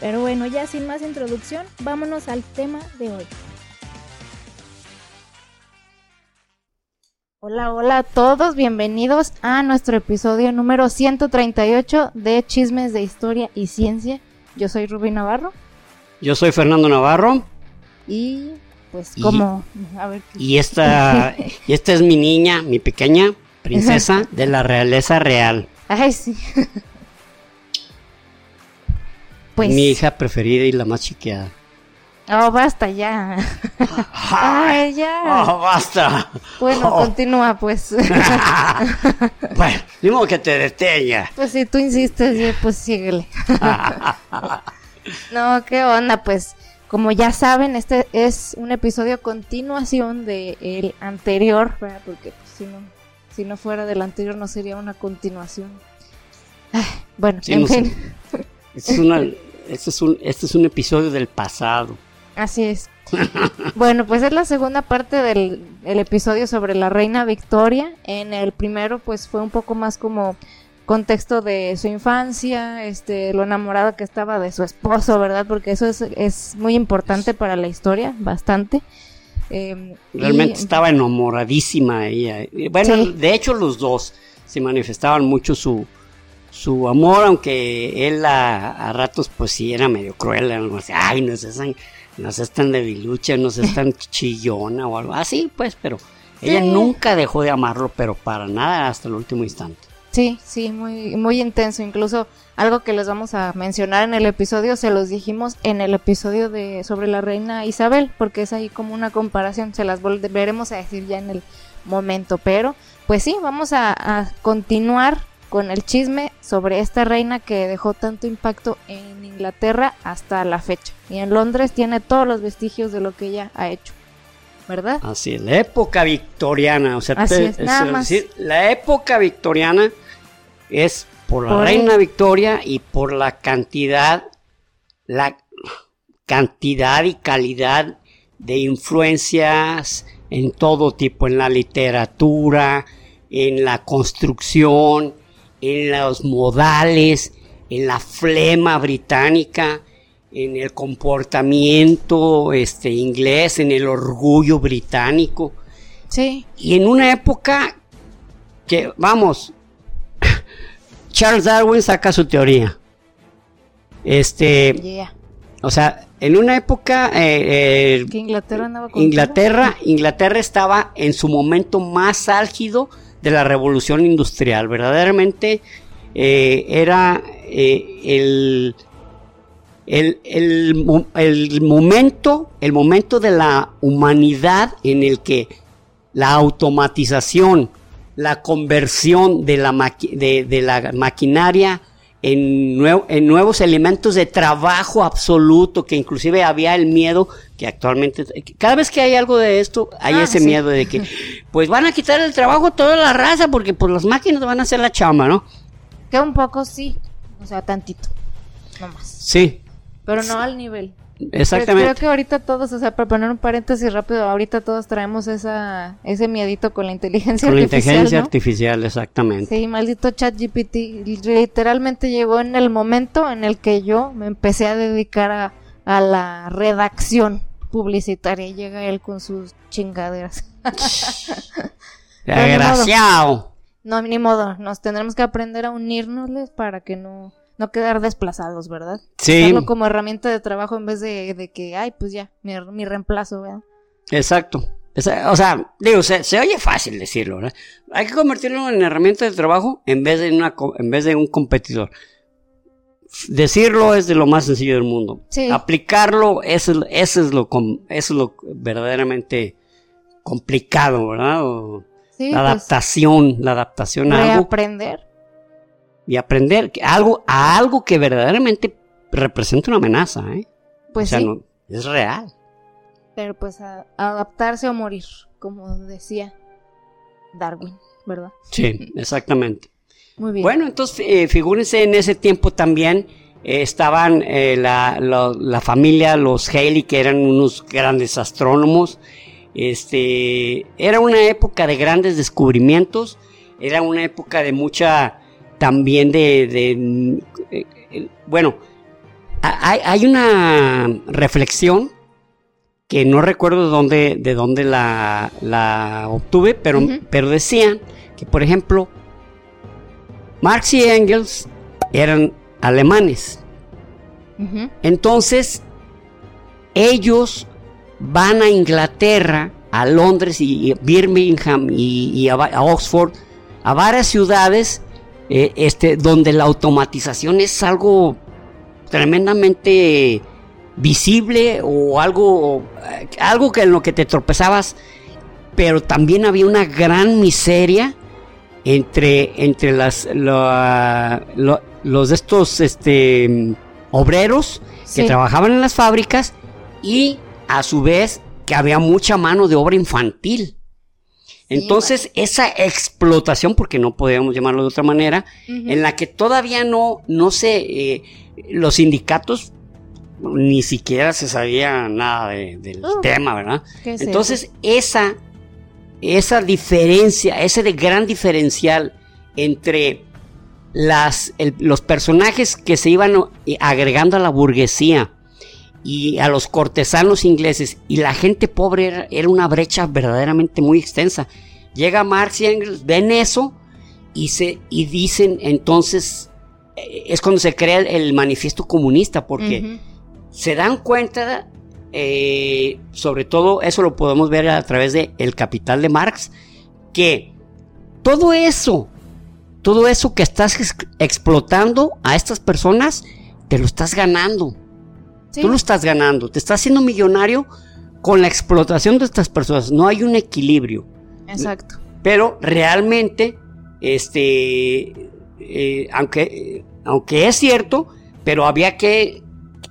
Pero bueno, ya sin más introducción, vámonos al tema de hoy. Hola, hola a todos, bienvenidos a nuestro episodio número 138 de Chismes de Historia y Ciencia. Yo soy Rubí Navarro. Yo soy Fernando Navarro. Y pues como... a ver, y, esta, y esta es mi niña, mi pequeña princesa de la realeza real. Ay, sí. Pues Mi hija preferida y la más chiqueada. Oh, basta ya. Ay, ya. Oh, basta. Bueno, oh. continúa pues. bueno, ni modo que te detenga. Pues si tú insistes, pues síguele. no, qué onda, pues. Como ya saben, este es un episodio a continuación del anterior, porque pues, si no, si no fuera del anterior no sería una continuación. bueno, en fin. Es una, este es un, este es un episodio del pasado. Así es. bueno, pues es la segunda parte del episodio sobre la reina Victoria. En el primero, pues fue un poco más como contexto de su infancia, este, lo enamorada que estaba de su esposo, ¿verdad? Porque eso es, es muy importante para la historia, bastante. Em, Realmente estaba enamoradísima ella. Bueno, de hecho los dos se manifestaban mucho su, su amor, aunque él a, ratos pues sí era medio cruel, algo así, ay, no seas no seas tan debilucha, no seas tan chillona o algo así, pues, pero ella nunca dejó de amarlo, pero para nada hasta el último instante. Sí, sí, muy, muy intenso, incluso algo que les vamos a mencionar en el episodio, se los dijimos en el episodio de sobre la reina Isabel, porque es ahí como una comparación, se las volveremos a decir ya en el momento, pero pues sí, vamos a, a continuar con el chisme sobre esta reina que dejó tanto impacto en Inglaterra hasta la fecha. Y en Londres tiene todos los vestigios de lo que ella ha hecho. ¿Verdad? Así es, la época victoriana. O sea, Así es, nada más. la época victoriana es por la reina Victoria y por la cantidad, la cantidad y calidad de influencias en todo tipo, en la literatura, en la construcción, en los modales, en la flema británica, en el comportamiento este, inglés, en el orgullo británico. Sí. Y en una época que, vamos, Charles Darwin saca su teoría. Este. O sea, en una época. Eh, eh, que Inglaterra andaba Inglaterra, Inglaterra estaba en su momento más álgido de la revolución industrial. Verdaderamente eh, era eh, el, el, momento, el momento de la humanidad en el que la automatización, la conversión de la, de la maquinaria en, en, nuevos elementos de trabajo absoluto, que inclusive había el miedo que actualmente, cada vez que hay algo de esto, hay ah, ese miedo de que, pues van a quitar el trabajo a toda la raza porque pues las máquinas van a hacer la chama, ¿no? Que un poco sí, o sea, tantito, no más. Sí. Pero no al nivel. Exactamente. Creo que ahorita todos, o sea, para poner un paréntesis rápido, ahorita todos traemos esa, ese miedito con la inteligencia artificial. Con la inteligencia artificial, exactamente. Sí, maldito chat GPT. Literalmente llegó en el momento en el que yo me empecé a dedicar a, a la redacción publicitaria y llega él con sus chingaderas. Desgraciado. No, ni modo, nos tendremos que aprender a unirnosles para que no no quedar desplazados, ¿verdad? Sí. Usarlo como herramienta de trabajo en vez de, que, ay, pues ya, mi, reemplazo, ¿verdad? Exacto. O sea, digo, se, oye fácil decirlo, ¿verdad? Hay que convertirlo en herramienta de trabajo en vez de, una, en vez de un competidor. Decirlo es de lo más sencillo del mundo. Sí. Aplicarlo, eso, eso, es lo, eso es lo verdaderamente complicado, ¿verdad? sí, la pues, adaptación, la adaptación a algo. Aprender y aprender algo, a algo que verdaderamente representa una amenaza. ¿eh? Pues o sea, sí. no- es real. Pero pues a, a adaptarse o morir, como decía Darwin, ¿verdad? Sí, exactamente. Muy bien. Bueno, entonces eh, figúrense en ese tiempo también eh, estaban eh, la, la- la familia, los Haley, que eran unos grandes astrónomos. Este, era una época de grandes descubrimientos, era una época de mucha también de, de, eh, bueno, ha- hay, hay una reflexión que no recuerdo de dónde, de dónde la, la obtuve, pero, pero decían que, por ejemplo, Marx y Engels eran alemanes. Entonces, ellos van a Inglaterra, a Londres y y Birmingham y, y a, a Oxford, a varias ciudades eh, este, donde la automatización es algo tremendamente visible o algo, algo que en lo que te tropezabas, pero también había una gran miseria entre, entre las, la- lo- los de estos este, obreros que trabajaban en las fábricas y a su vez que había mucha mano de obra infantil. Entonces, esa explotación, porque no podíamos llamarlo de otra manera, en la que todavía no, no sé, eh, los sindicatos ni siquiera se sabía nada de- del Uh, tema, ¿verdad? ¿Qué es Entonces, esa, esa diferencia, ese de gran diferencial entre las, el- los personajes que se iban eh, agregando a la burguesía y a los cortesanos ingleses y la gente pobre era, era una brecha verdaderamente muy extensa. Llega Marx y Engels, ven eso y, se, y dicen entonces, eh, es cuando se crea el, el manifiesto comunista, porque se dan cuenta, eh, sobre todo eso lo podemos ver a través de El Capital de Marx, que todo eso, todo eso que estás ex- explotando a estas personas, te lo estás ganando. Sí. Tú lo estás ganando, te estás haciendo millonario con la explotación de estas personas. No hay un equilibrio. Exacto. Pero realmente, este, eh, aunque, aunque es cierto, pero había que,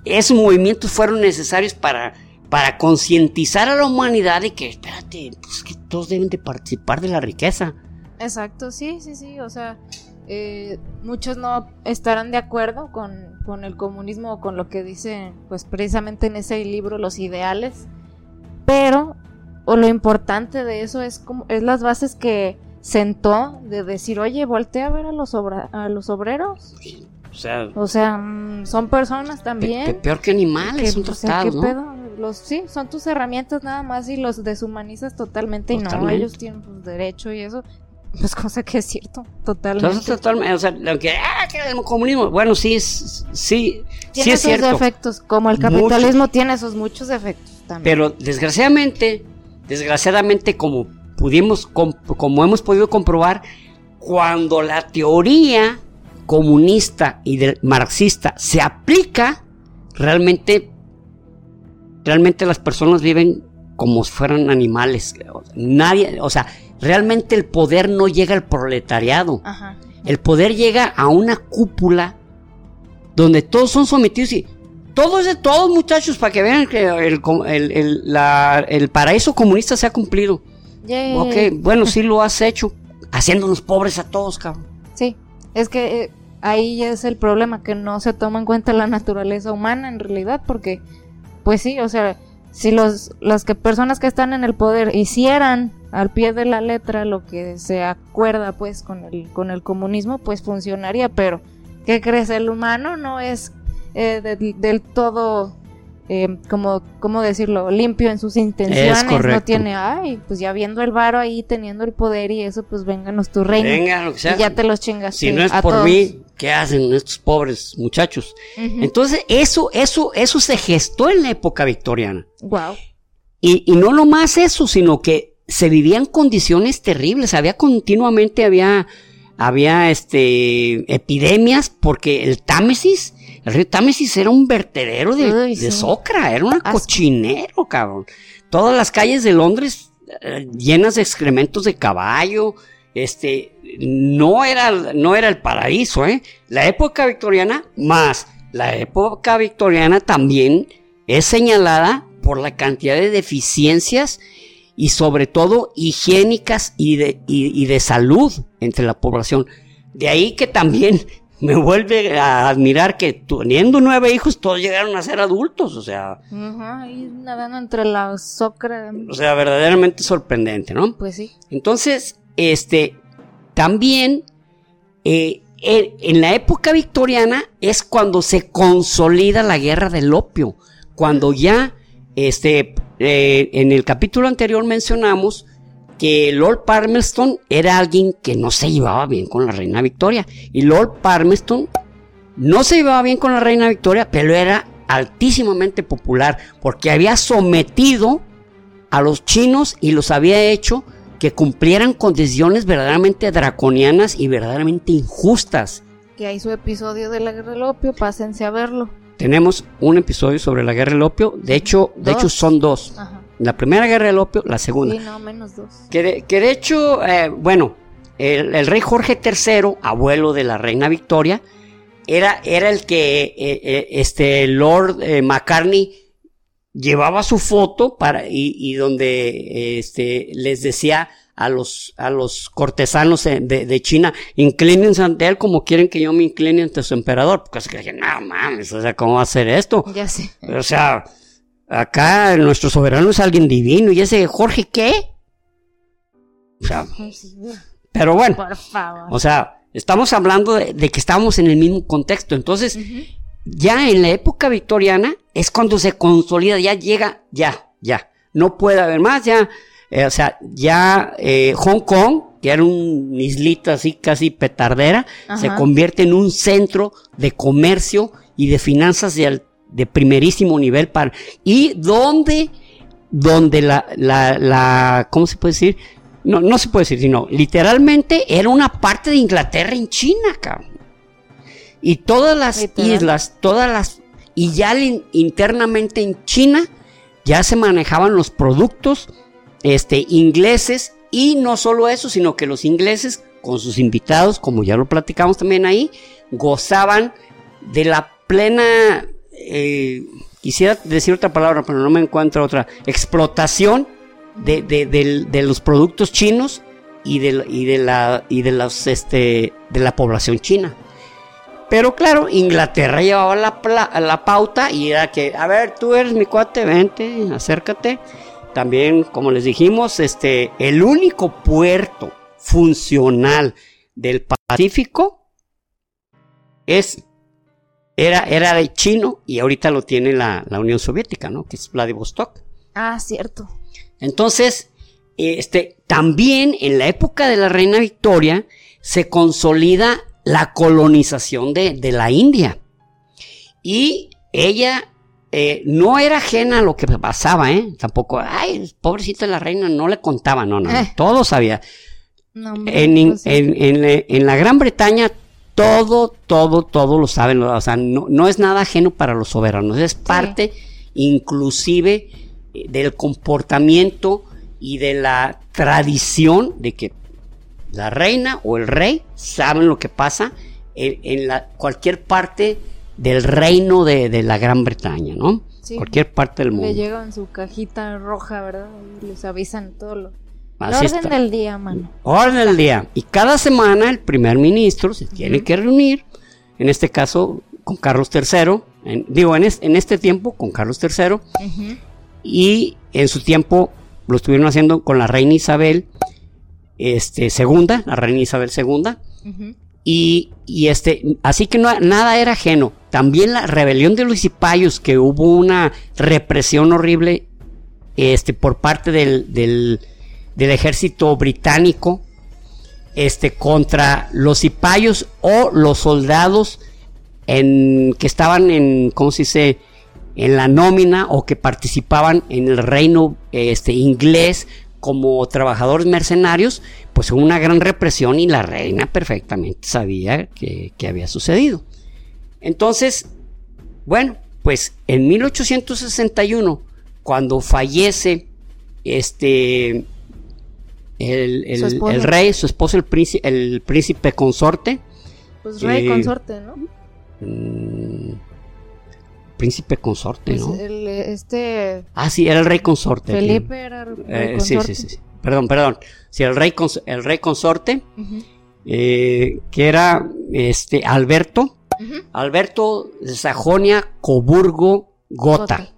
esos movimientos fueron necesarios para, para concientizar a la humanidad de que, espérate, pues que todos deben de participar de la riqueza. Exacto, sí, sí, sí. O sea, eh, muchos no estarán de acuerdo con, con el comunismo o con lo que dice, pues precisamente en ese libro, los ideales. Pero, o lo importante de eso es como, es las bases que sentó de decir, oye, voltea a ver a los, obra- a los obreros. O sea, O sea, mm, son personas pe- también. pe- peor que animales, son que, o sea, ¿qué tratados, ¿no? pedo? Los, sí, son tus herramientas nada más y los deshumanizas totalmente, y no, ellos tienen pues, derecho y eso, pues cosa que es cierto, totalmente. Entonces, totalmente, o sea, aunque, ah, que el comunismo, bueno, sí, es, sí, sí tiene es sus cierto. defectos, como el capitalismo tiene sus muchos defectos también. Pero desgraciadamente, desgraciadamente como pudimos, com- como hemos podido comprobar, cuando la teoría comunista y marxista se aplica, realmente, realmente las personas viven como si fueran animales. Nadie, o sea, realmente el poder no llega al proletariado. Ajá. El poder llega a una cúpula donde todos son sometidos y todo es de todos, muchachos, para que vean que el, el- el- la- el paraíso comunista se ha cumplido. Yay. Ok, bueno, sí lo has hecho, haciéndonos pobres a todos, cabrón. Sí, es que eh, ahí es el problema, que no se toma en cuenta la naturaleza humana en realidad, porque, pues sí, o sea, si los, las que personas que están en el poder hicieran al pie de la letra lo que se acuerda pues con el, con el comunismo, pues funcionaría, pero ¿qué crees? El humano no es eh, de- del todo, eh, como, ¿cómo decirlo?, limpio en sus intenciones, no correcto. tiene, ay, pues ya viendo el varo ahí, teniendo el poder y eso, pues vénganos tu reino. Venga, lo que sea. Y ya te los chingas. si no es por mí, ¿qué hacen estos pobres muchachos? Entonces, eso, eso, eso se gestó en la época victoriana. Wow. Y, y no nomás eso, sino que se vivían condiciones terribles. Había continuamente, había, había este, epidemias porque el Támesis, el río Támesis era un vertedero de, de sí. socra, era un cochinero, cabrón. Todas las calles de Londres eh, llenas de excrementos de caballo, este, no era, no era el paraíso, ¿eh? La época victoriana, más la época victoriana también es señalada por la cantidad de deficiencias y sobre todo higiénicas y de, y de salud entre la población. De ahí que también me vuelve a admirar que teniendo nueve hijos todos llegaron a ser adultos, o sea. Ajá, ahí nadando entre la socra. O sea, verdaderamente sorprendente, ¿no? Pues sí. Entonces, este, también eh, en la época victoriana es cuando se consolida la guerra del opio, cuando ya, este, eh, en el capítulo anterior mencionamos que Lord Palmerston era alguien que no se llevaba bien con la reina Victoria. Y Lord Palmerston no se llevaba bien con la reina Victoria, pero era altísimamente popular porque había sometido a los chinos y los había hecho que cumplieran condiciones verdaderamente draconianas y verdaderamente injustas. Que hay su episodio de la guerra del opio, pásense a verlo. Tenemos un episodio sobre la guerra del opio, de hecho, de hecho son dos. Ajá. La primera guerra del opio, la segunda. Sí, no, menos dos. Que de, hecho, eh, bueno, el, rey Jorge III, abuelo de la reina Victoria, era, era el que eh, eh, este Lord McCartney llevaba su foto para y, donde este les decía a los a los cortesanos de, China inclínense ante él como quieren que yo me incline ante su emperador porque se que no mames o sea cómo va a hacer esto ya sé o sea Acá nuestro soberano es alguien divino. ¿Y ese Jorge qué? O sea, pero bueno. O sea, estamos hablando de, que estamos en el mismo contexto. Entonces, ya en la época victoriana es cuando se consolida, ya llega, ya, ya. No puede haber más, ya. Eh, o sea, ya eh, Hong Kong, que era un islita así casi petardera, se convierte en un centro de comercio y de finanzas de, de primerísimo nivel para y donde donde la, la, la ¿cómo se puede decir? No, no se puede decir, sino literalmente era una parte de Inglaterra en China, cabrón. Y todas las islas, todas las, y ya internamente en China ya se manejaban los productos este, ingleses y no solo eso, sino que los ingleses con sus invitados, como ya lo platicamos también ahí, gozaban de la plena eh, quisiera decir otra palabra, pero no me encuentro otra, explotación de, los productos chinos y de, y de la y de los este de la población china. Pero claro, Inglaterra llevaba la, la pauta y era que, a ver, tú eres mi cuate, vente, acércate. También, como les dijimos, este, el único puerto funcional del Pacífico es era, era de chino y ahorita lo tiene la, Unión Soviética, ¿no? Que es Vladivostok. Ah, cierto. Entonces, este, también en la época de la reina Victoria se consolida la colonización de, la India. Y ella eh, no era ajena a lo que pasaba, ¿eh? Tampoco, ay, pobrecita la reina, no le contaba, no, no, eh. todo sabía. en, pues en, la Gran Bretaña todo, todo, todo lo saben, o sea, no, es nada ajeno para los soberanos, es parte inclusive eh, del comportamiento y de la tradición de que la reina o el rey saben lo que pasa en, la, cualquier parte del reino de, la Gran Bretaña, ¿no? Cualquier parte del mundo. Le llegan su cajita roja, ¿verdad? Y les avisan todo lo orden del día, mano. Orden del día. Y cada semana el primer ministro se tiene que reunir, en este caso con Carlos III, digo, en, en, este tiempo con Carlos III, y en su tiempo lo estuvieron haciendo con la reina Isabel este, segunda, la reina Isabel segunda, y, y, este, así que no, nada era ajeno. También la rebelión de los cipayos, que hubo una represión horrible este, por parte del, ejército británico este, contra los cipayos o los soldados que estaban en, ¿cómo se dice?, en la nómina o que participaban en el reino este, inglés como trabajadores mercenarios, pues una gran represión y la reina perfectamente sabía que, que había sucedido. Entonces, bueno, pues en 1861, cuando fallece este el, el, rey, su esposo, el príncipe, el príncipe consorte. Pues rey eh, consorte, ¿no? Mm, príncipe consorte, Pues ¿no? el, este Ah, sí, era el rey consorte. Felipe era el Eh, el sí, consorte. sí, sí, sí. Perdón, perdón. Sí, el rey, cons- el rey consorte, eh, que era este Alberto. Alberto de Sajonia, Coburgo, Gota. Gotha.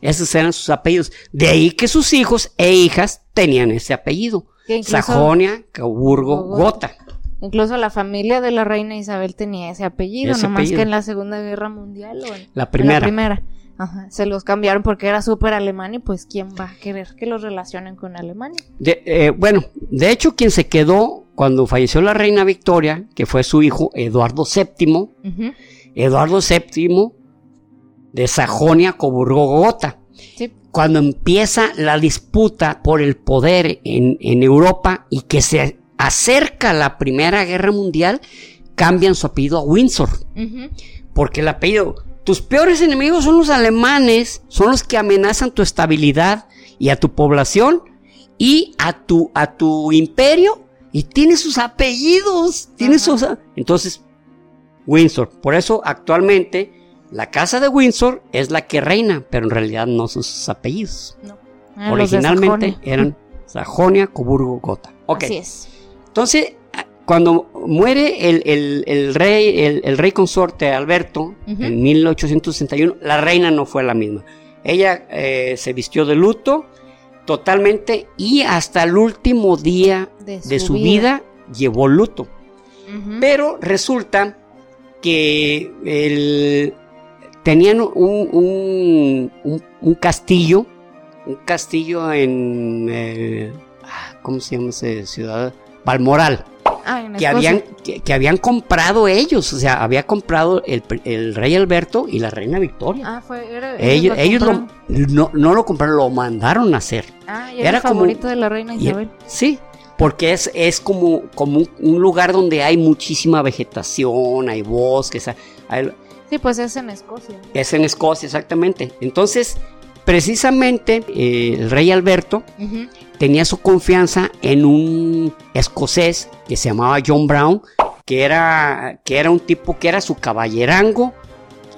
Esos eran sus apellidos. De ahí que sus hijos e hijas tenían ese apellido. Incluso- Sajonia, Coburgo, Gotha. Gota. Incluso la familia de la reina Isabel tenía ese apellido, Ese nomás apellido. que en la Segunda Guerra Mundial o en La en primera. la primera. Ajá, se los cambiaron porque era súper alemán y pues quién va a querer que los relacionen con Alemania. De- eh, bueno, de hecho, quien se quedó cuando falleció la reina Victoria, que fue su hijo Eduardo VII, Eduardo VII de Sajonia, Coburgo, Gotha. Sí. Cuando empieza la disputa por el poder en, en Europa y que se acerca la Primera Guerra Mundial, cambian su apellido a Windsor. Porque el apellido, tus peores enemigos son los alemanes, son los que amenazan tu estabilidad y a tu población y a tu, a tu imperio y tiene sus apellidos, tiene Ajá. sus... Entonces, Windsor, por eso actualmente la casa de Windsor es la que reina, pero en realidad no son sus apellidos. No, eran Originalmente Sajonia. eran Sajonia, Coburgo, Gotha. Así es. Entonces, cuando muere el, el- el rey, el, el rey consorte Alberto en 1861, la reina no fue la misma. Ella eh, se vistió de luto totalmente y hasta el último día De su, de su vida. vida llevó luto. Pero resulta que el- tenían un, un- un- un castillo, un castillo en, ah, ¿cómo se llama esa ciudad? Balmoral, Ah, que habían, que, que habían comprado ellos, o sea, había comprado el, el rey Alberto y la reina Victoria. Ah, fue. Era, ellos lo ellos lo- compraron. no, no lo compraron, lo mandaron a hacer. Ah, y era, era el como- favorito de la reina Y- Isabel. sí, porque es, es como, como un, lugar donde hay muchísima vegetación, hay bosques, hay- Sí, pues es en Escocia. es en Escocia exactamente. Entonces, precisamente eh, el rey Alberto. Tenía su confianza en un escocés que se llamaba John Brown, que era, que era un tipo que era su caballerango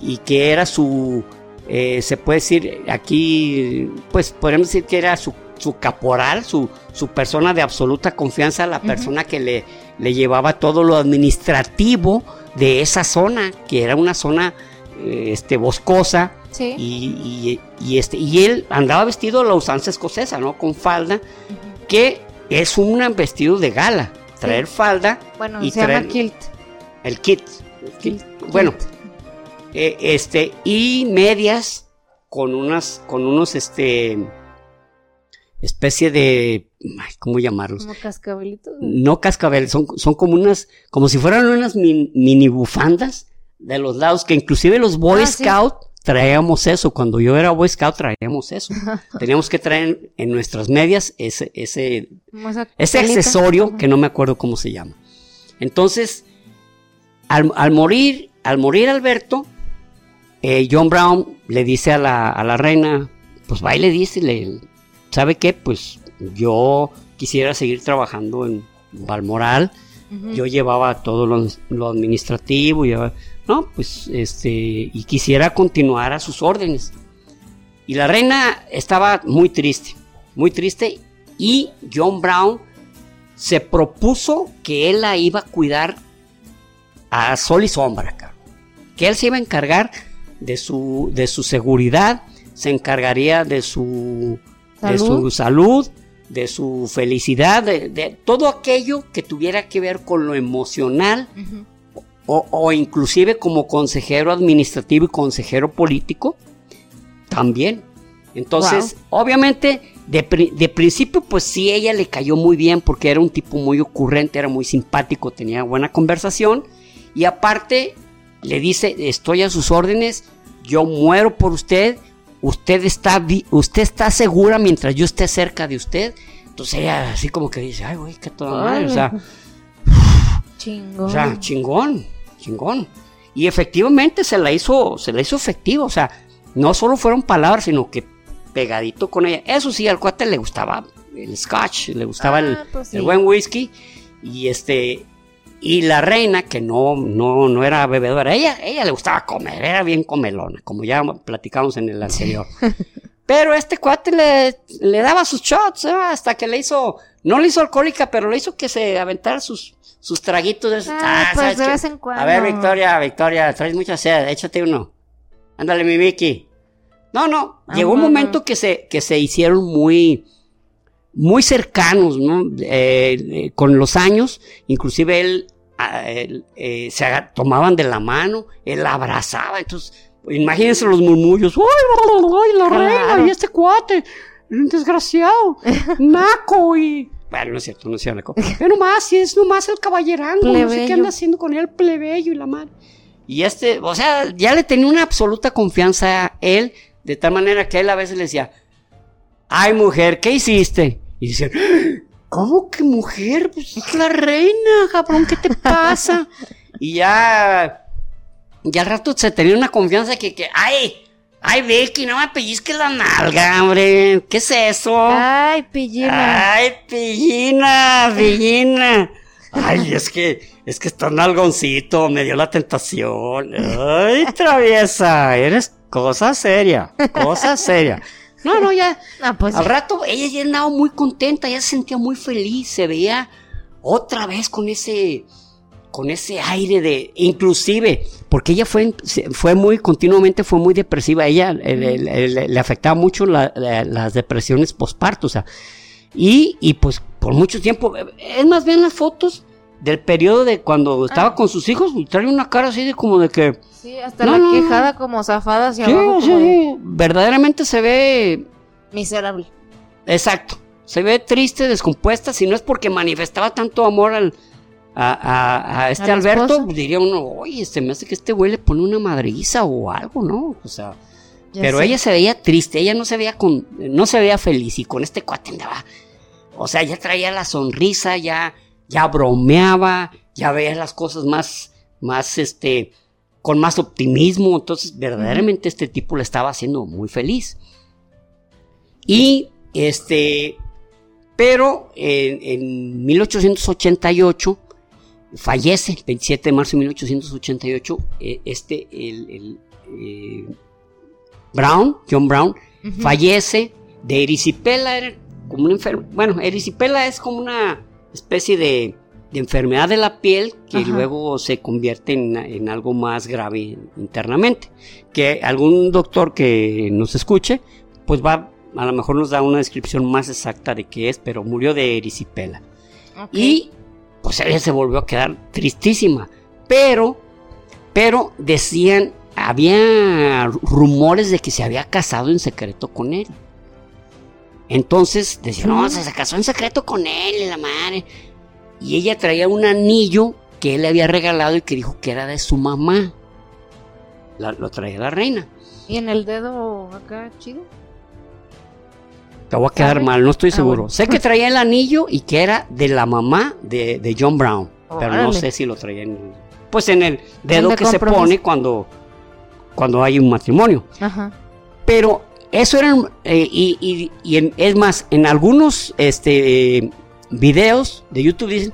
y que era su, eh, se puede decir aquí, pues podemos decir que era su, su caporal, su, su persona de absoluta confianza, la persona que le, le llevaba todo lo administrativo de esa zona, que era una zona eh, este, boscosa, Sí. y, y- y este, y él andaba vestido a la usanza escocesa, ¿no? Con falda, que es un vestido de gala. Traer falda, Bueno, y se llama traen- kilt. el kit. el kit. Bueno, eh, este, y medias con unas, con unos, este, especie de, ay, ¿cómo llamarlos? Como cascabelitos. No cascabel, son, son como unas, como si fueran unas min- mini bufandas de los lados, que inclusive los Boy Ah, sí. Traíamos eso. Cuando yo era Boy Scout traíamos eso. Teníamos que traer en nuestras medias ese, ese, ese accesorio que no me acuerdo cómo se llama. Entonces, al, al morir, al morir Alberto, eh, John Brown le dice a la, a la reina, pues va y le dice, le, ¿sabe qué? Pues yo quisiera seguir trabajando en Balmoral. Yo llevaba todo lo, lo administrativo, llevaba- no, pues este, y quisiera continuar a sus órdenes. Y la reina estaba muy triste, muy triste, y John Brown se propuso que él la iba a cuidar a sol y sombra, cabrón. que él se iba a encargar de su, de su seguridad, se encargaría de su, de Salud. su salud, de su felicidad, de, de todo aquello que tuviera que ver con lo emocional. O, o inclusive como consejero administrativo y consejero político, también. Entonces, obviamente, de, de principio, pues sí, ella le cayó muy bien porque era un tipo muy ocurrente, era muy simpático, tenía buena conversación y aparte le dice, estoy a sus órdenes, yo muero por usted, usted está, usted está segura mientras yo esté cerca de usted. Entonces ella así como que dice, ay, güey, qué toda madre, o sea, Chingón. o sea, chingón, chingón. Y efectivamente se la hizo, se la hizo efectivo. O sea, no solo fueron palabras, sino que pegadito con ella. Eso sí, al cuate le gustaba el scotch, le gustaba el, Ah, pues sí. el buen whisky. Y este, Y la reina, que no, no, no era bebedora, ella, ella le gustaba comer, era bien comelona, como ya platicamos en el anterior. Pero este cuate le, le daba sus shots, ¿eh? hasta que le hizo, no le hizo alcohólica, pero le hizo que se aventara sus, sus traguitos. Ah, ah, pues de vez en cuando. A ver, Victoria, Victoria, traes mucha sed, échate uno. Ándale, mi Vicky. No, no, Ah, llegó un momento que se, que se hicieron muy, muy cercanos, ¿no? Eh, eh, con los años, inclusive él, ah, él, eh, se tomaban de la mano, él la abrazaba, entonces, imagínense los murmullos, ¡ay, la reina y este cuate! un desgraciado, naco y... Bueno, no es cierto, no es cierto. Ve nomás, es nomás el caballerango, no sé qué Plebeyo. anda haciendo con él, plebeyo y la madre. Y este, o sea, ya le tenía una absoluta confianza a él, de tal manera que él a veces le decía, ay mujer, ¿qué hiciste? Y decían, ¿cómo que mujer? Pues es la reina, cabrón, ¿qué te pasa? y ya, ya al rato se tenía una confianza que, que ay, ay Becky, no me pellizques la nalga, hombre, ¿qué es eso? Ay, pillina. Ay, pillina, pillina. Ay, es que, es que está nalgoncito, me dio la tentación. Ay, traviesa, eres cosa seria, cosa seria. No, no, ya, Ah, pues al rato ella ya andaba muy contenta, ya se sentía muy feliz, se veía otra vez con ese, con ese aire de, inclusive, porque ella fue, fue muy, continuamente fue muy depresiva, ella eh, le, le- le- le afectaba mucho la- la- las depresiones postparto, o sea, y, y pues por mucho tiempo, eh, es más bien las fotos del periodo de cuando estaba Ah. con sus hijos, y trae una cara así de como de que, Sí, hasta No, la no, no. quejada como zafada hacia sí, abajo. sí, como de sí, verdaderamente se ve Miserable. Exacto. Se ve triste, descompuesta. Si no es porque manifestaba tanto amor al, a, a- a este Al Alberto, diría uno, oye, este me hace que este güey le pone una madriza o algo, ¿no? O sea, Ya pero sé. ella se veía triste, ella no se veía con, no se veía feliz y con este cuate andaba. O sea, ya traía la sonrisa, ya, ya bromeaba, ya veía las cosas más, más, este, con más optimismo. Entonces, verdaderamente este tipo le estaba haciendo muy feliz. Y, este, pero en, en 1888 fallece, el 27 de marzo de 1888, eh, este, el, el, eh, Brown, John Brown, fallece de erisipela, era como una enfermedad, bueno, erisipela es como una especie de, de enfermedad de la piel que Ajá. luego se convierte en, en algo más grave internamente. Que algún doctor que nos escuche, pues va, a lo mejor nos da una descripción más exacta de qué es, pero murió de erisipela. Y pues ella se volvió a quedar tristísima. Pero, pero decían, había rumores de que se había casado en secreto con él. Entonces decían, no, se se casó en secreto con él, la madre. Y ella traía un anillo que él le había regalado y que dijo que era de su mamá. La- lo traía la reina. ¿Y en el dedo acá chido? Te voy a quedar ¿Sabe? mal, no estoy Ah, seguro. bueno. Sé que traía el anillo y que era de la mamá de, de John Brown. Pero no sé si lo traía en. Pues en el dedo de que se pone cuando, cuando hay un matrimonio. Ajá. Pero eso eran. eh, y y- y en- es más, en algunos este, eh, videos de YouTube dicen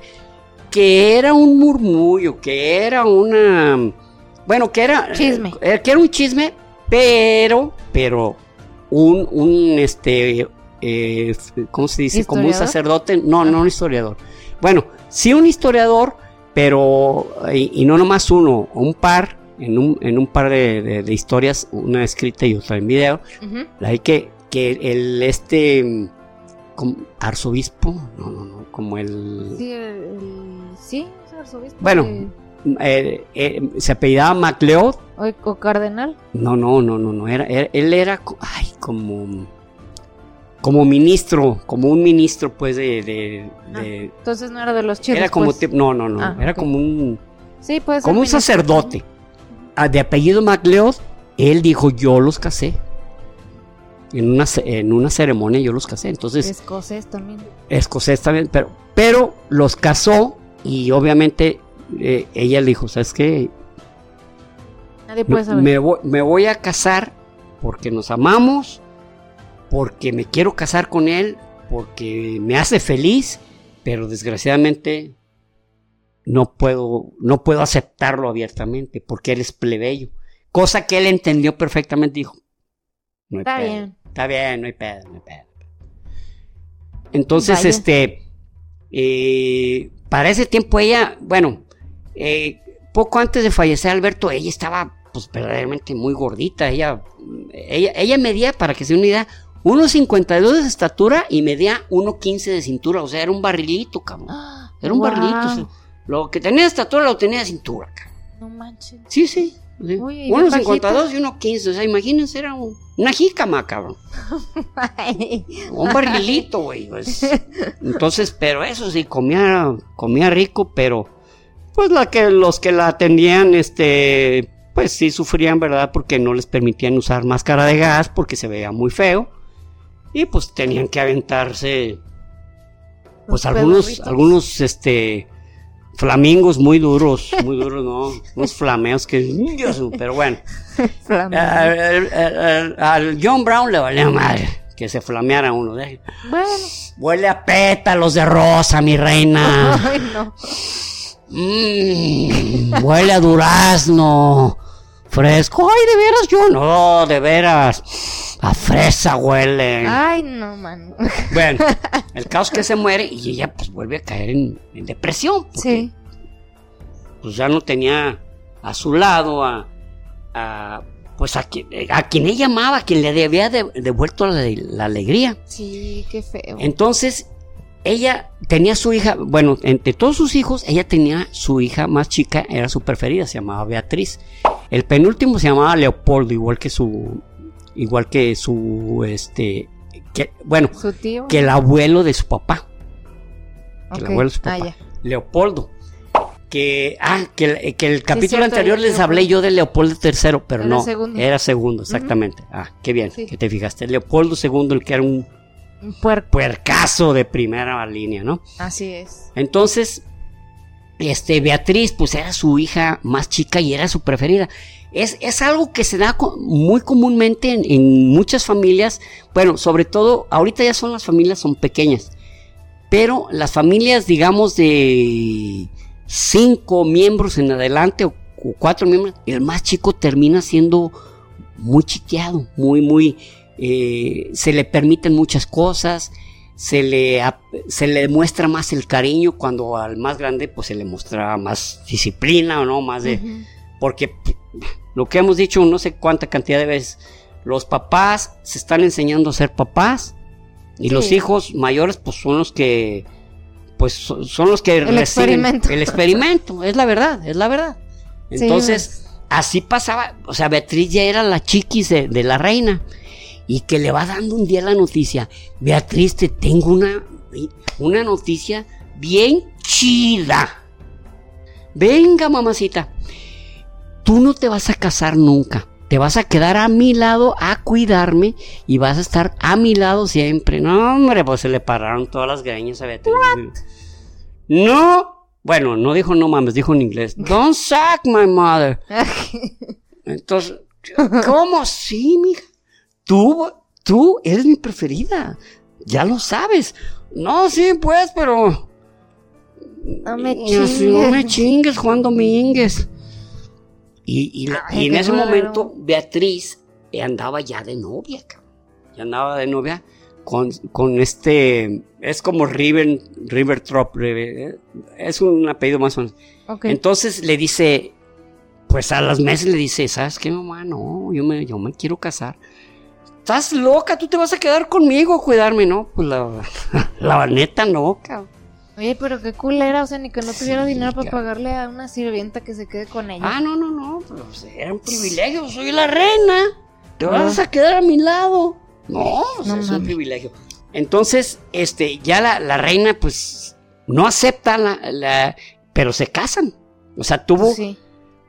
que era un murmullo, que era una. Bueno, que era. Chisme. eh, que era un chisme, pero. Pero. Un, un este. Eh, ¿Cómo se dice? Como un sacerdote. No, no un historiador. Bueno, sí un historiador, pero. Y, y no nomás uno, un par. En un, en un par de, de- de historias, una escrita y otra en video, hay que, que el este como arzobispo, no, no, no, como el Sí, el, el- sí, es arzobispo. Bueno. de- eh, eh, se apellidaba MacLeod, o, cardenal. no, no, no, no, no, era, era- él era, ay, como, como ministro, como un ministro, pues, de, de- de- Entonces no era de los chidos. era como, pues. no, no, no, Ah, era como un, Sí, puede ser como un ministro. sacerdote, Ah, de apellido MacLeod, él dijo, yo los casé, en una, en una ceremonia yo los casé, entonces, Escocés también. escocés también, pero, pero los casó y obviamente eh, ella le dijo, ¿sabes qué? Nadie puede saber. me voy, me voy a casar porque nos amamos, porque me quiero casar con él, porque me hace feliz, pero desgraciadamente no puedo, no puedo aceptarlo abiertamente porque eres plebeyo. Cosa que él entendió perfectamente, dijo, no hay Está pedo, bien. Está bien, no hay pedo, no hay pedo. Entonces, Vaya. este, eh, para ese tiempo ella, bueno, eh, poco antes de fallecer Alberto, ella estaba pues verdaderamente muy gordita. Ella, ella, ella medía, para que se una idea, 1.52 de estatura y medía 1.15 de cintura. O sea, era un barrilito, cabrón. Era un Guau. barrilito. o sea, lo que tenía de estatura lo tenía de cintura, cabrón. No manches. Sí, sí. sí. Uy, ¿y 1.52 y 1.15. O sea, imagínense, era un- una jícama, cabrón. Un barrilito, güey. pues. Entonces, pero eso sí, comía, comía rico, pero pues la que, los que la atendían, este, pues sí sufrían, ¿verdad? Porque no les permitían usar máscara de gas porque se veía muy feo. Y pues tenían que aventarse, pues Los algunos, pedorritos. algunos, este, flamingos muy duros, muy duros, ¿no? Unos flameos que, Dios, pero bueno. Flamingo. Al, al- al- al John Brown le valía madre que se flameara uno. ¿eh? bueno. Huele a pétalos de rosa, mi reina. Ay, no. Mm, huele a durazno. Fresco. Ay, de veras yo. No, de veras. A fresa huele. Ay, no, mano. Bueno, el caso es que se muere y ella pues vuelve a caer en, en depresión. porque, Sí. Pues ya no tenía a su lado a, a, pues a quien, a quien ella amaba, a quien le había de- devuelto la, la alegría. Sí, qué feo. Entonces, ella tenía su hija, bueno, entre todos sus hijos, ella tenía su hija más chica, era su preferida, se llamaba Beatriz. El penúltimo se llamaba Leopoldo, igual que su, igual que su, este, que, bueno, Su tío. que el abuelo de su papá, que el abuelo de su Ah, papá. Leopoldo. Que, ah, que el, que el capítulo anterior les hablé yo de Leopoldo III, pero Era no, segundo. era segundo, exactamente. Ah, qué bien, Sí. que te fijaste. Leopoldo II, el que era un Un puerco. puercazo de primera línea, ¿no? Así es. Entonces, este, Beatriz, pues era su hija más chica y era su preferida. Es, es algo que se da muy comúnmente en, muchas familias. Bueno, sobre todo, ahorita ya son las familias, son pequeñas. Pero las familias, digamos, de cinco miembros en adelante o, o cuatro miembros, el más chico termina siendo muy chiqueado, muy, muy, eh, se le permiten muchas cosas, se le, se le muestra más el cariño cuando al más grande pues se le muestra más disciplina o no, más de, porque lo que hemos dicho no sé cuánta cantidad de veces, los papás se están enseñando a ser papás y los hijos mayores pues son los que pues so- son los que El reciben experimento. el experimento, es la verdad, es la verdad. Sí, Entonces, así pasaba, o sea, Beatriz ya era la chiquis de, de la reina y que le va dando un día la noticia, Beatriz, te tengo una, una noticia bien chida. Venga, mamacita, tú no te vas a casar nunca. Te vas a quedar a mi lado a cuidarme y vas a estar a mi lado siempre. No, hombre, pues se le pararon todas las greñas a Beatriz. No, bueno, no dijo no mames, dijo en inglés. Don't sack my mother. Entonces, ¿cómo? Sí, mija. Tú, tú eres mi preferida. Ya lo sabes. No, sí, pues, pero. No me chingues. No me chingues, Juan Domínguez. Y, y la- Ay, y en ese raro. momento, Beatriz eh, andaba ya de novia, cabrón. Ya andaba de novia con, con este. Es como River, River Trop. River- es un apellido más o menos. Entonces le dice, pues a los meses le dice, ¿sabes qué, mamá? No, yo me, yo me quiero casar. Estás loca, tú te vas a quedar conmigo a cuidarme, ¿no? Pues la, la neta no, cabrón. Oye, pero qué culera, o sea, ni que no tuviera Sí, dinero para pagarle a una sirvienta que se quede con ella. Ah, no, no, no, pues era un privilegio, soy la reina. Te Ah. vas a quedar a mi lado. No, pues, No es un privilegio. Entonces, este, ya la, la reina, pues, no acepta la, la- pero se casan. O sea, tuvo, Sí.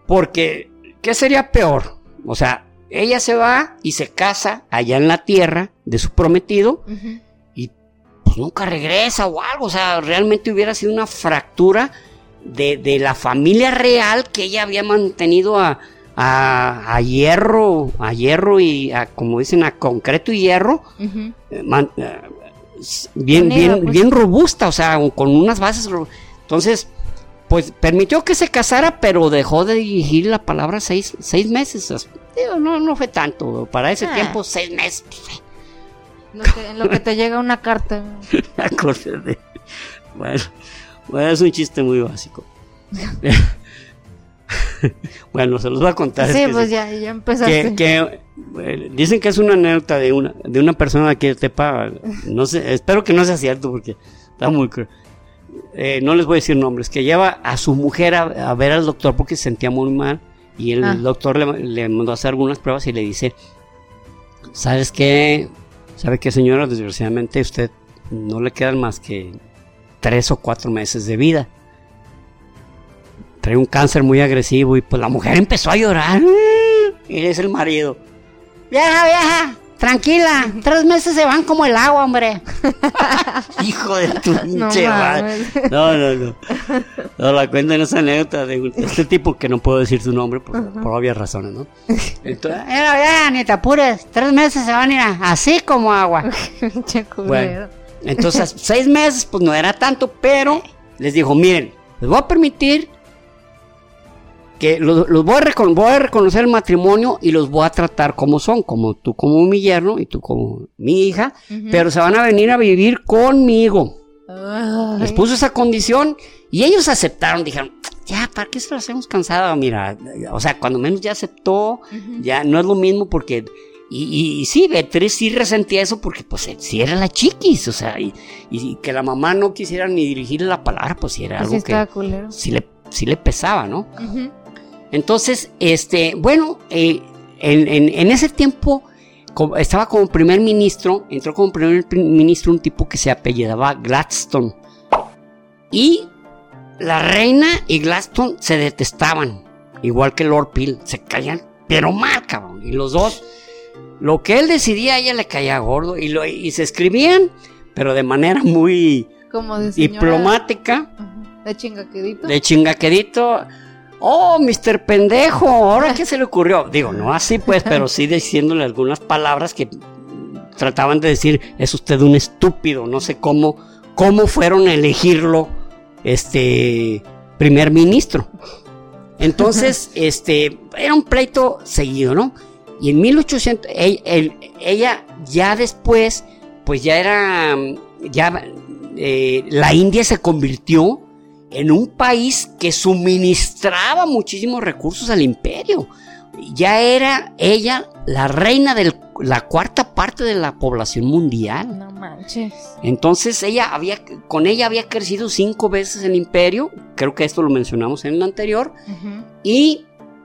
Porque, ¿qué sería peor? O sea, ella se va y se casa allá en la tierra de su prometido y pues nunca regresa o algo. O sea, realmente hubiera sido una fractura de, de la familia real que ella había mantenido a, a, a hierro, a hierro y a, como dicen, a concreto y hierro. Eh, man- eh, bien, bien, pues. bien robusta, o sea, con unas bases. Entonces, pues permitió que se casara, pero dejó de dirigir la palabra seis, seis meses. No, no fue tanto. Para ese Ah. tiempo, seis meses. Lo que- en lo que te llega una carta. De- Bueno, bueno, es un chiste muy básico. bueno, se los voy a contar. Sí, pues ya, ya empezaste. que, que, eh, dicen que es una anécdota de una de una persona que tepa no sé espero que no sea cierto porque está muy cru- eh, no les voy a decir nombres que lleva a su mujer a, a ver al doctor porque se sentía muy mal y el Ah. doctor le, le mandó a hacer algunas pruebas y le dice sabes qué sabe qué señora desgraciadamente usted no le quedan más que tres o cuatro meses de vida trae un cáncer muy agresivo y pues la mujer empezó a llorar. Y es el marido. Vieja, vieja, tranquila, tres meses se van como el agua, hombre. Hijo de tu pinche. No, no, no. No, la cuentan esa anécdota de este tipo que no puedo decir su nombre por, por obvias razones, ¿no? Entonces, "Mira, vieja, ni te apures, tres meses se van a ir así como agua. Bueno, entonces seis meses pues no era tanto, pero les dijo, miren, les voy a permitir que los, los voy, a voy a reconocer el matrimonio y los voy a tratar como son, como tú como mi yerno y tú como mi hija, pero se van a venir a vivir conmigo. Ay. Les puso esa condición y ellos aceptaron, dijeron, ya, ¿para qué se lo hacemos cansada? Mira, o sea, cuando menos ya aceptó, ya no es lo mismo porque... Y, y- y sí, Beatriz sí resentía eso porque pues sí era la chiquis, o sea, y, y que la mamá no quisiera ni dirigirle la palabra, pues sí era Pues algo que culero. sí le, sí le pesaba, ¿no? Ujú. Entonces, este, bueno, eh, en, en- en ese tiempo estaba como primer ministro, entró como primer pri- ministro un tipo que se apellidaba Gladstone. Y la reina y Gladstone se detestaban, igual que Lord Peel, se caían, pero mal, cabrón. Y los dos, lo que él decidía a ella le caía gordo y, lo, y se escribían, pero de manera muy Como de señora. diplomática. De chingaquedito. De chingaquedito. Oh, Mr. Pendejo, ¿ahora qué se le ocurrió? Digo, no así pues, pero sí diciéndole algunas palabras que trataban de decir, es usted un estúpido, no sé cómo, cómo fueron a elegirlo, este, primer ministro. Entonces, este, era un pleito seguido, ¿no? Y en 1800, ella, él- ella ya después, pues ya era, ya eh, la India se convirtió en un país que suministraba muchísimos recursos al imperio. Ya era ella la reina de la cuarta parte de la población mundial. No manches. Entonces ella había, con ella había crecido cinco veces el imperio, creo que esto lo mencionamos en el anterior, Ujú. y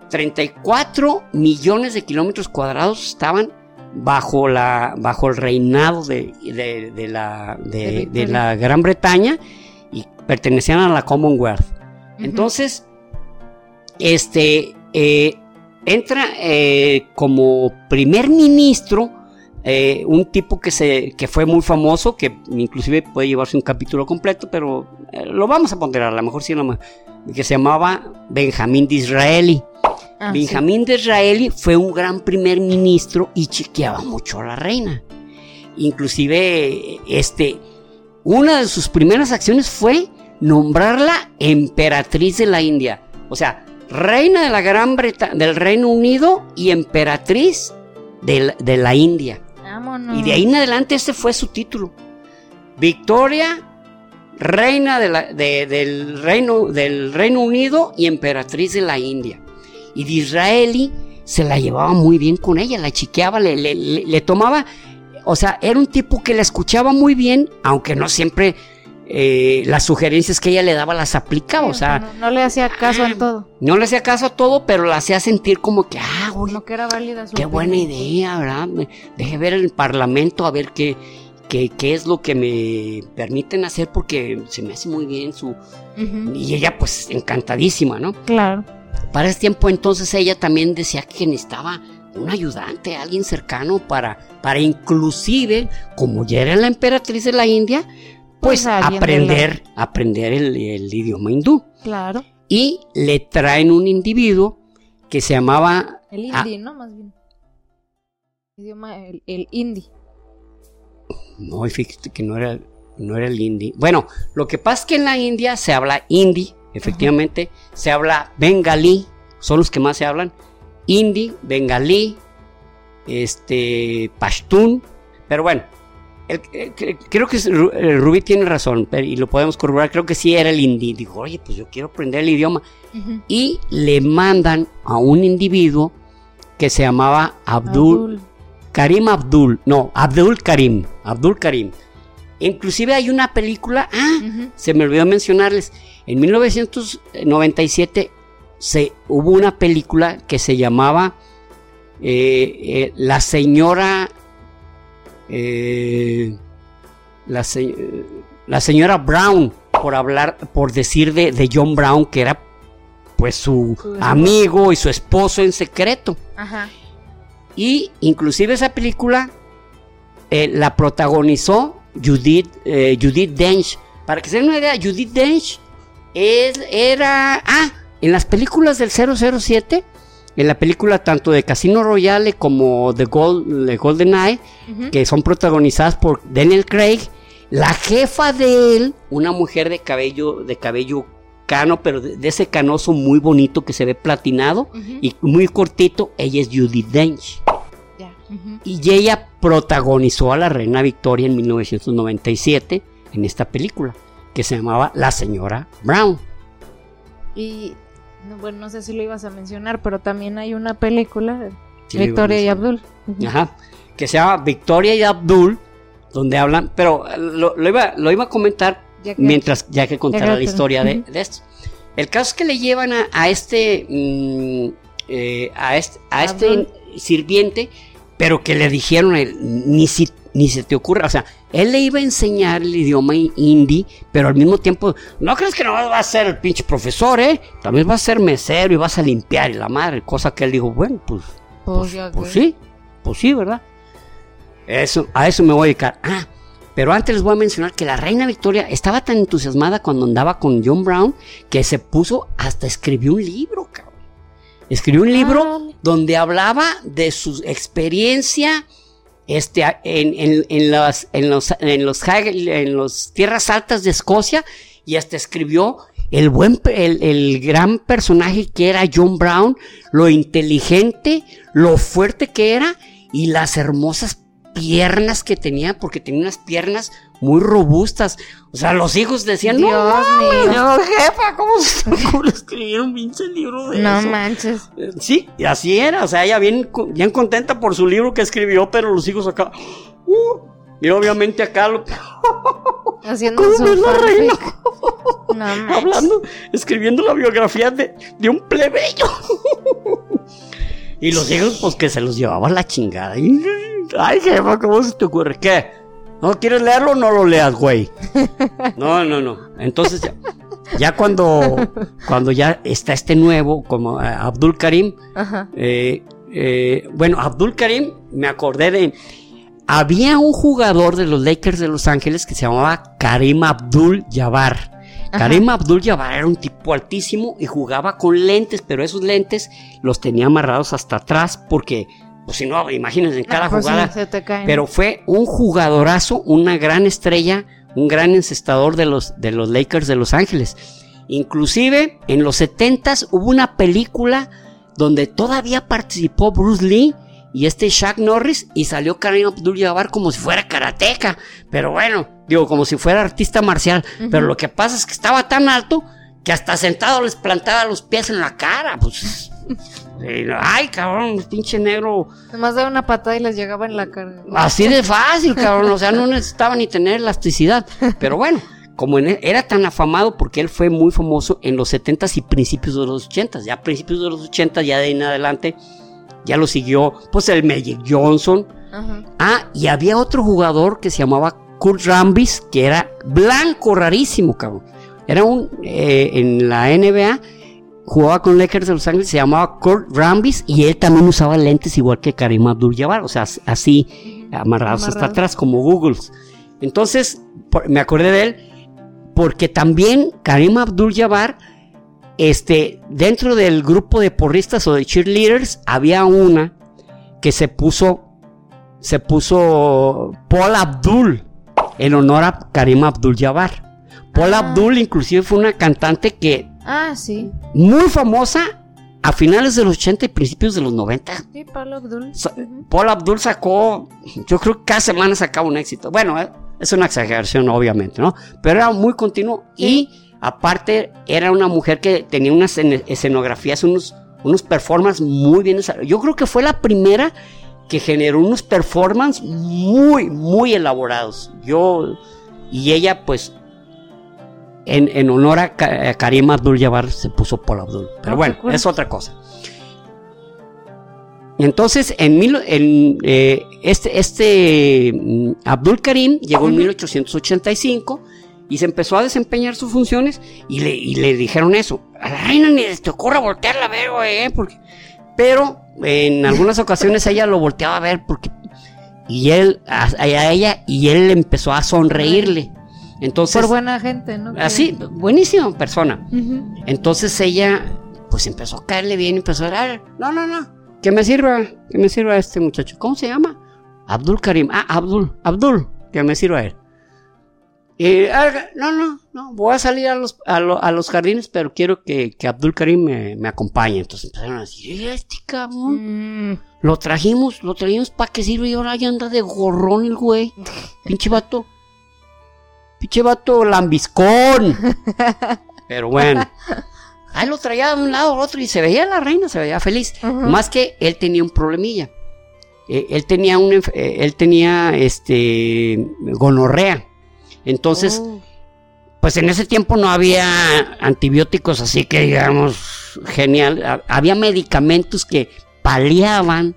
34 millones de kilómetros cuadrados estaban bajo, la, bajo el reinado de, de- de la, De de, la Gran Bretaña pertenecían a la Commonwealth. Entonces, este, eh, entra eh, como primer ministro eh, un tipo que, se, que fue muy famoso, que inclusive puede llevarse un capítulo completo, pero lo vamos a ponderar, a lo mejor sí, no me- que se llamaba Benjamín Disraeli. Ah, sí. Benjamín Disraeli fue un gran primer ministro y chequeaba mucho a la reina. Inclusive, este, una de sus primeras acciones fue nombrarla emperatriz de la India. O sea, reina de la Gran Bretaña, del Reino Unido y emperatriz de la, de la India. Vámonos. Y de ahí en adelante este fue su título. Victoria, reina de la- de- del, Reino, del Reino Unido y emperatriz de la India. Y Disraeli se la llevaba muy bien con ella, la chiqueaba, le, le- le- le tomaba, o sea, era un tipo que la escuchaba muy bien, aunque no siempre eh, las sugerencias que ella le daba las aplicaba, Sí, o sea, no, no le hacía caso en todo. no le hacía caso a todo, pero la hacía sentir como que, ah, Como que era válida su Qué buena idea, ¿verdad? Deje ver el parlamento a ver qué, qué, qué es lo que me permiten hacer porque se me hace muy bien su... Y ella pues encantadísima, ¿no? Claro. Para ese tiempo entonces ella también decía que necesitaba un ayudante, alguien cercano para, para inclusive, como ya era la emperatriz de la India, pues, Pues aprender, aprender el, el idioma hindú. Claro. Y le traen un individuo que se llamaba El Ah. hindi, ¿no? Más bien. Idioma, el, el hindi. No, fíjate que no era, no era el hindi. Bueno, lo que pasa es que en la India se habla hindi, efectivamente, se habla bengalí, son los que más se hablan, hindi, bengalí, este, pashtun, pero bueno, el- eh, cre- creo que eh, Rubí tiene razón pero- y lo podemos corroborar, creo que sí era el hindi, dijo, oye, pues yo quiero aprender el idioma, y le mandan a un individuo que se llamaba Abdul, Karim Abdul, no, Abdul Karim, Abdul Karim. Inclusive hay una película, ah, se me olvidó mencionarles, en 1997 se, hubo una película que se llamaba eh, eh, La señora, eh, la, se- la señora Brown, por hablar, por decir de, de John Brown, que era pues su amigo y su esposo en secreto. Ajá. Y inclusive esa película eh, la protagonizó Judith, eh, Judith Dench. Para que se den una idea, Judith Dench es- era... Ah, en las películas del 007, en la película tanto de Casino Royale como de, Gold, de GoldenEye, Ujú. que son protagonizadas por Daniel Craig, la jefa de él, una mujer de cabello, de cabello cano, pero de, de ese canoso muy bonito que se ve platinado y muy cortito, ella es Judith Dench. Y ella protagonizó a la reina Victoria en 1997 en esta película, que se llamaba La señora Brown. Y no, bueno, no sé si lo ibas a mencionar, pero también hay una película, Sí, Victoria y Abdul. Ajá, que se llama Victoria y Abdul, donde hablan, pero eh, lo, lo iba, lo iba a comentar Ya que- mientras ya que contara Ya la que- historia de, esto. El caso es que le llevan a, a este mm, eh, a este a este sirviente, pero que le dijeron él, ni si ni se te ocurra, o sea, él le iba a enseñar el idioma hi- hindi, pero al mismo tiempo, no crees que no va a ser el pinche profesor, eh, también va a ser mesero y vas a limpiar y la madre, cosa que él dijo, bueno, pues Pues, pues, pues sí, pues sí, ¿verdad? Eso, a eso me voy a dedicar. Ah, pero antes les voy a mencionar que la reina Victoria estaba tan entusiasmada cuando andaba con John Brown que se puso hasta escribió un libro, cabrón. Escribió un libro Órale. donde hablaba de su experiencia este, en, en, en las, en, los, en, los, en los tierras altas de Escocia y hasta escribió el, buen, el, el gran personaje que era John Brown, lo inteligente, lo fuerte que era y las hermosas piernas que tenía, porque tenía unas piernas muy robustas. O sea, los hijos decían, no, Dios mío. no, jefa, ¿cómo se te ocurre escribir un pinche libro de No eso? manches. Eh, Sí, y así era, o sea, ella bien, bien contenta por su libro que escribió, pero los hijos acá, uh, y obviamente acá lo- Haciendo ¿Cómo ves la reina? No hablando, escribiendo la biografía de, de un plebeyo. y los hijos, pues que se los llevaba la chingada. Y, Ay, jefa, ¿cómo se te ocurre? ¿Qué? ¿No quieres leerlo? No lo leas, güey. No, no, no. Entonces ya, ya cuando, cuando ya está este nuevo, como eh, Abdul Karim, Ajá. eh, eh, bueno, Abdul Karim, me acordé de. Había un jugador de los Lakers de Los Ángeles que se llamaba Karim Abdul Jabbar. Ajá. Karim Abdul Jabbar era un tipo altísimo y jugaba con lentes, pero esos lentes los tenía amarrados hasta atrás porque, pues si no, imagínense, en cada Ah, pues jugada. se te caen. Pero fue un jugadorazo, una gran estrella, un gran encestador de los, de los Lakers de Los Ángeles. Inclusive en los 70s hubo una película donde todavía participó Bruce Lee y este Shaq Norris y salió Karim Abdul-Jabbar como si fuera karateca, pero bueno, digo como si fuera artista marcial, pero lo que pasa es que estaba tan alto que hasta sentado les plantaba los pies en la cara, pues ay, cabrón, pinche negro Nomás daba una patada y les llegaba en la cara. Así de fácil, cabrón. O sea, no necesitaba ni tener elasticidad. Pero bueno, como en- era tan afamado porque él fue muy famoso en los 70s y principios de los 80s. Ya a principios de los 80 ya de ahí en adelante, ya lo siguió, pues el Magic Johnson. Ah, y había otro jugador que se llamaba Kurt Rambis, que era blanco, rarísimo, cabrón. Era un, eh, en la NBA, jugaba con Lakers de Los Ángeles, se llamaba Kurt Rambis, y él también usaba lentes igual que Karim Abdul-Jabbar, o sea, as- así, amarrados hasta atrás, como Googles. Entonces, por- me acordé de él, porque también Karim Abdul-Jabbar, este, dentro del grupo de porristas o de cheerleaders, había una que se puso, se puso Paul Abdul, en honor a Karim Abdul-Jabbar. Paul Ah. Abdul inclusive fue una cantante que Ah, sí. Muy famosa a finales de los 80 y principios de los 90. Sí, Pablo Abdul. Sa-. Paul Abdul sacó, yo creo que cada semana sacaba un éxito. Bueno, eh, es una exageración, obviamente, ¿no? Pero era muy continuo y aparte era una mujer que tenía unas escen- escenografías, unos, unos performances muy bien. Yo creo que fue la primera que generó unos performances muy, muy elaborados. Yo y ella, pues, en, en honor a, Ka- a Karim Abdul-Jabbar se puso Paul Abdul. Pero Ah, bueno, es otra cosa. Entonces, en, mil- en, eh, este, este mm, Abdul Karim llegó en Ujú. 1885 y se empezó a desempeñar sus funciones y le, y le dijeron eso. A la reina ni te ocurra voltearla a ver, güey, ¿eh? porque... Pero en algunas ocasiones ella lo volteaba a ver porque... Y él, a, a ella, y él empezó a sonreírle. Entonces, Por buena gente, ¿no? así, buenísima persona. Entonces ella, pues empezó a caerle bien, empezó a dar, no, no, no, que me sirva, que me sirva este muchacho. ¿Cómo se llama? Abdul Karim. Ah, Abdul, Abdul, que me sirva él. Y, ah, no, no, no, voy a salir a los, a, lo- a los jardines, pero quiero que, que Abdul Karim me, me acompañe. Entonces empezaron a decir, "Eh, este cabrón, Mm, lo trajimos, lo trajimos para que sirva y ahora ya anda de gorrón el güey. Pinche vato. Pinche vato lambiscón. Pero bueno. Ahí lo traía de un lado al otro y se veía la reina, se veía feliz. Más que él tenía un problemilla. Eh, él tenía un eh, él tenía este gonorrea. Entonces, Oh. pues en ese tiempo no había antibióticos así que digamos genial. Ha- Había medicamentos que paliaban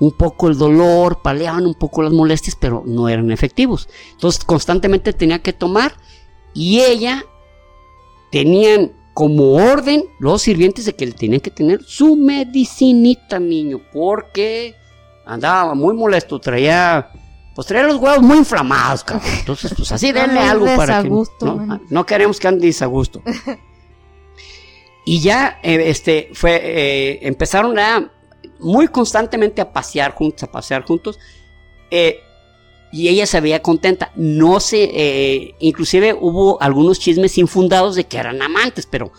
un poco el dolor, paliaban un poco las molestias, pero no eran efectivos. Entonces constantemente tenía que tomar y ella tenían como orden los sirvientes de que le tenían que tener su medicinita, niño, porque andaba muy molesto, traía pues traía los huevos muy inflamados, cabrón. Entonces, pues así denle algo para que no, queremos que ande desagusto. y ya eh, este fue eh, empezaron a muy constantemente a pasear juntos, a pasear juntos. eh, y ella se veía contenta. No sé, eh, inclusive hubo algunos chismes infundados de que eran amantes, pero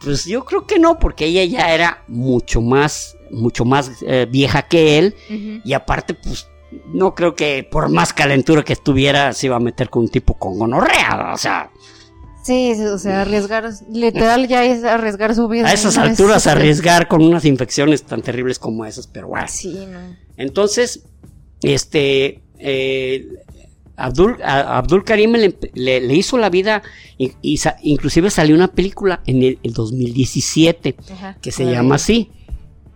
pues yo creo que no, porque ella ya era mucho más, mucho más vieja que él. Y aparte, pues no creo que por más calentura que estuviera se iba a meter con un tipo con gonorrea. O sea, Sí, o sea, arriesgar, literal ya es arriesgar su vida. a esas alturas arriesgar con unas infecciones tan terribles como esas, pero bueno. Sí, no. Entonces, este, eh, Abdul, a- Abdul Karim le, le- le hizo la vida y, y sa- inclusive salió una película en el, el 2017 Ajá. que se llama así,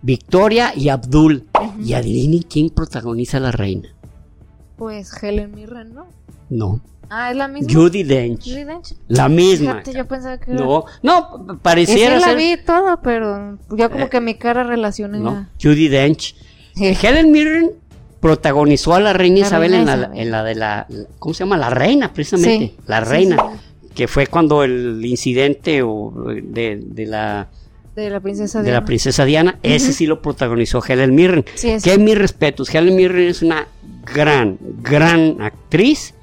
Victoria y Abdul. Y adivinen quién protagoniza a la reina. Pues Helen Mirren, ¿no? No, Ah, es la misma. Judy Dench. Judy Dench. La misma. Fíjate, yo pensaba que era- No, no, Y sí pareciera la ser. vi toda, pero ya como Eh, que mi cara relaciona. No, Judy Dench. Sí. Helen Mirren protagonizó a la reina La Isabel reina en la, Isabel. en la de la, ¿Cómo se llama? La reina, precisamente. Sí, La reina. Que fue cuando el incidente o de, de la, De la princesa de Diana. la princesa Diana. Ese sí lo protagonizó Helen Mirren. Sí, es- Que mis respetos. Helen Mirren es una gran, gran actriz.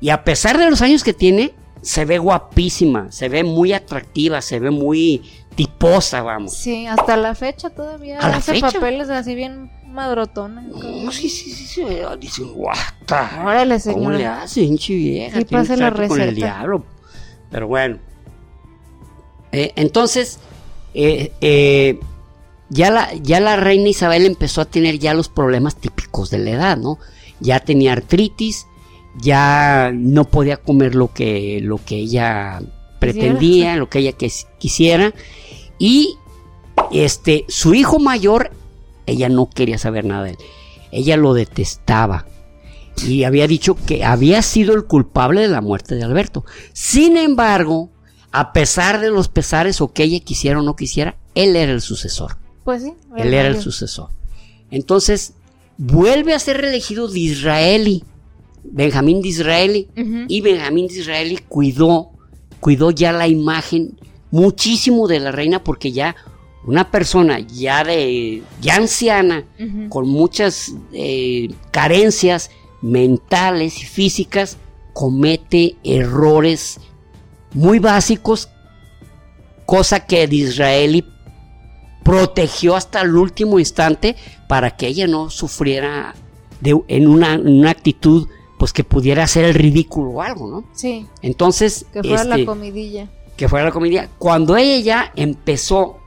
Y a pesar de los años que tiene, se ve guapísima, se ve muy atractiva, se ve muy tiposa, vamos. Sí, hasta la fecha todavía ¿A la hace fecha? papeles así bien madrotona. No, sí, sí, sí, sí. Dicen, guata. Órale, ¿Cómo le hace, hinche vieja? Sí, pase la trato con el receta. diablo. Pero bueno. Eh, entonces, eh, eh, ya, la, ya la reina Isabel empezó a tener ya los problemas típicos de la edad, ¿no? Ya tenía artritis, ya no podía comer lo que, lo que ella pretendía, lo que ella quis- quisiera. Y este, su hijo mayor, ella no quería saber nada de él. Ella lo detestaba. Y había dicho que había sido el culpable de la muerte de Alberto. Sin embargo, a pesar de los pesares o que ella quisiera o no quisiera, él era el sucesor. Pues sí. Él era el sucesor. Entonces, vuelve a ser reelegido Disraeli, Benjamín Disraeli. Ujú. Y Benjamín Disraeli cuidó, cuidó ya la imagen muchísimo de la reina porque ya una persona ya de, ya anciana, con muchas eh, carencias mentales y físicas, comete errores muy básicos cosa que Disraeli protegió hasta el último instante para que ella no sufriera de, en una, una actitud pues que pudiera hacer el ridículo o algo, ¿no? Sí, Entonces, que fuera la este, comidilla. que fuera la comedia. Cuando ella ya empezó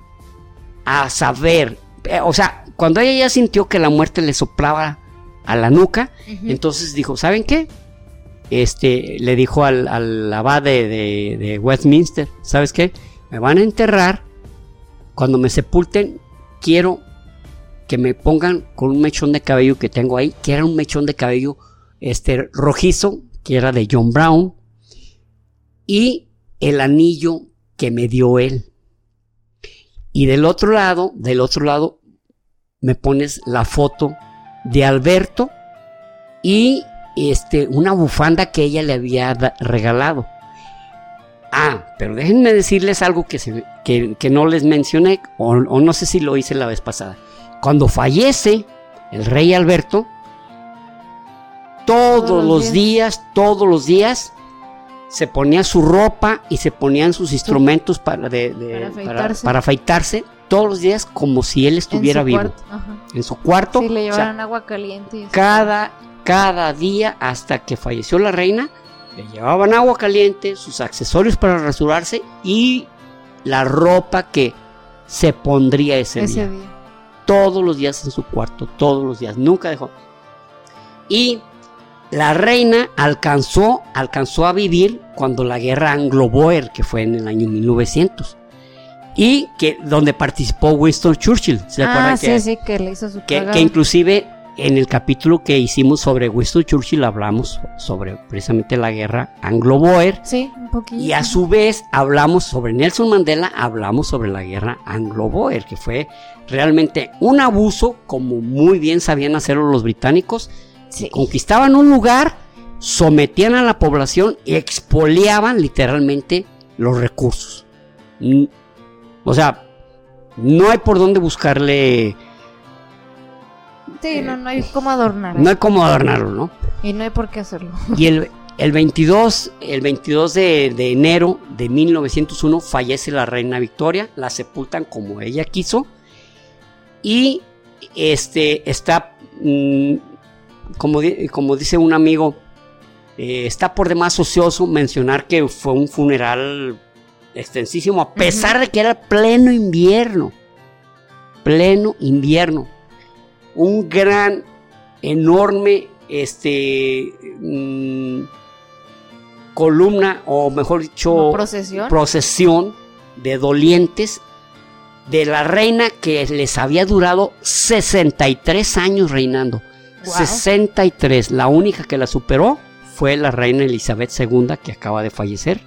a saber, eh, o sea, cuando ella ya sintió que la muerte le soplaba a la nuca, entonces dijo, ¿saben qué? Este, le dijo al, al de- de Westminster, ¿sabes qué? Me van a enterrar, cuando me sepulten, quiero que me pongan con un mechón de cabello que tengo ahí, que era un mechón de cabello este, rojizo, que era de John Brown, y el anillo que me dio él. Y del otro lado, del otro lado, me pones la foto de Alberto y este, una bufanda que ella le había regalado. Ah, pero déjenme decirles algo que, se- que, que no les mencioné, o, o no sé si lo hice la vez pasada. Cuando fallece el rey Alberto, todos, Todos los días, todos los días, se ponía su ropa y se ponían sus instrumentos para, de- de- Para afeitarse. para afeitarse todos los días como si él estuviera en vivo cuarto. En su cuarto. Sí, le O sea, llevaban agua caliente. Y cada, cada día hasta que falleció la reina, le llevaban agua caliente, sus accesorios para rasurarse y la ropa que se pondría ese, ese día. día. Todos los días en su cuarto, todos los días, nunca dejó. Y la reina alcanzó, alcanzó a vivir cuando la guerra anglo-boer, que fue en el año 1900. Y que donde participó Winston Churchill. ¿Se acuerdan Ah, que, sí, sí, que le hizo su que, que inclusive en el capítulo que hicimos sobre Winston Churchill hablamos sobre precisamente la guerra anglo-boer Sí, un poquito. y a su vez hablamos sobre Nelson Mandela, hablamos sobre la guerra anglo-boer, que fue realmente un abuso, como muy bien sabían hacerlo los británicos, Sí. conquistaban un lugar, sometían a la población y expoliaban literalmente los recursos. Mm, O sea, no hay por dónde buscarle, Sí, no, no hay cómo adornar. no hay cómo adornarlo, ¿no? Y no hay por qué hacerlo. Y el, el 22, el 22 de, de enero de 1901 fallece la reina Victoria, la sepultan como ella quiso y este está, mm, como, como dice un amigo, eh, está por demás ocioso mencionar que fue un funeral extensísimo, a pesar de que era pleno invierno, pleno invierno, un gran, enorme, este, mm, columna, o mejor dicho, procesión. procesión de dolientes de la reina que les había durado 63 años reinando. Guau. 63. La única que la superó fue la reina Elizabeth II que acaba de fallecer.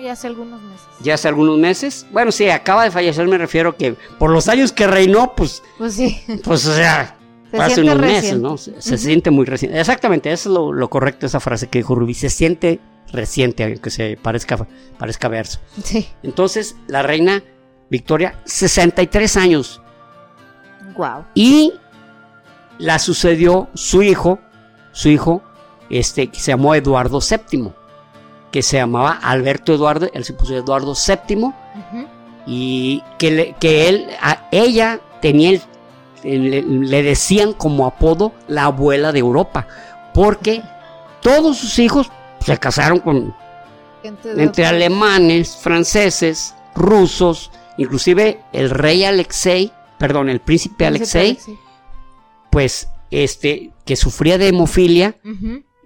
Ya hace algunos meses. Ya hace algunos meses. Bueno, sí, acaba de fallecer, me refiero que por los años que reinó, pues, Pues sí. pues o sea, Se hace siente unos meses. ¿no? Se, se siente muy reciente. Exactamente, eso es lo, lo correcto, esa frase que dijo Rubí. Se siente reciente, aunque se parezca, parezca verso. Sí. Entonces, la reina Victoria, 63 años. Wow. Y la sucedió su hijo, su hijo, este, que se llamó Eduardo VII, que se llamaba Alberto Eduardo, él se puso Eduardo VII, y que, le- que él, a ella tenía el- le, le decían como apodo la abuela de Europa, porque todos sus hijos se casaron con, entre alemanes, franceses, rusos, inclusive el rey Alexei, perdón, el príncipe Alexei, pues este, que sufría de hemofilia,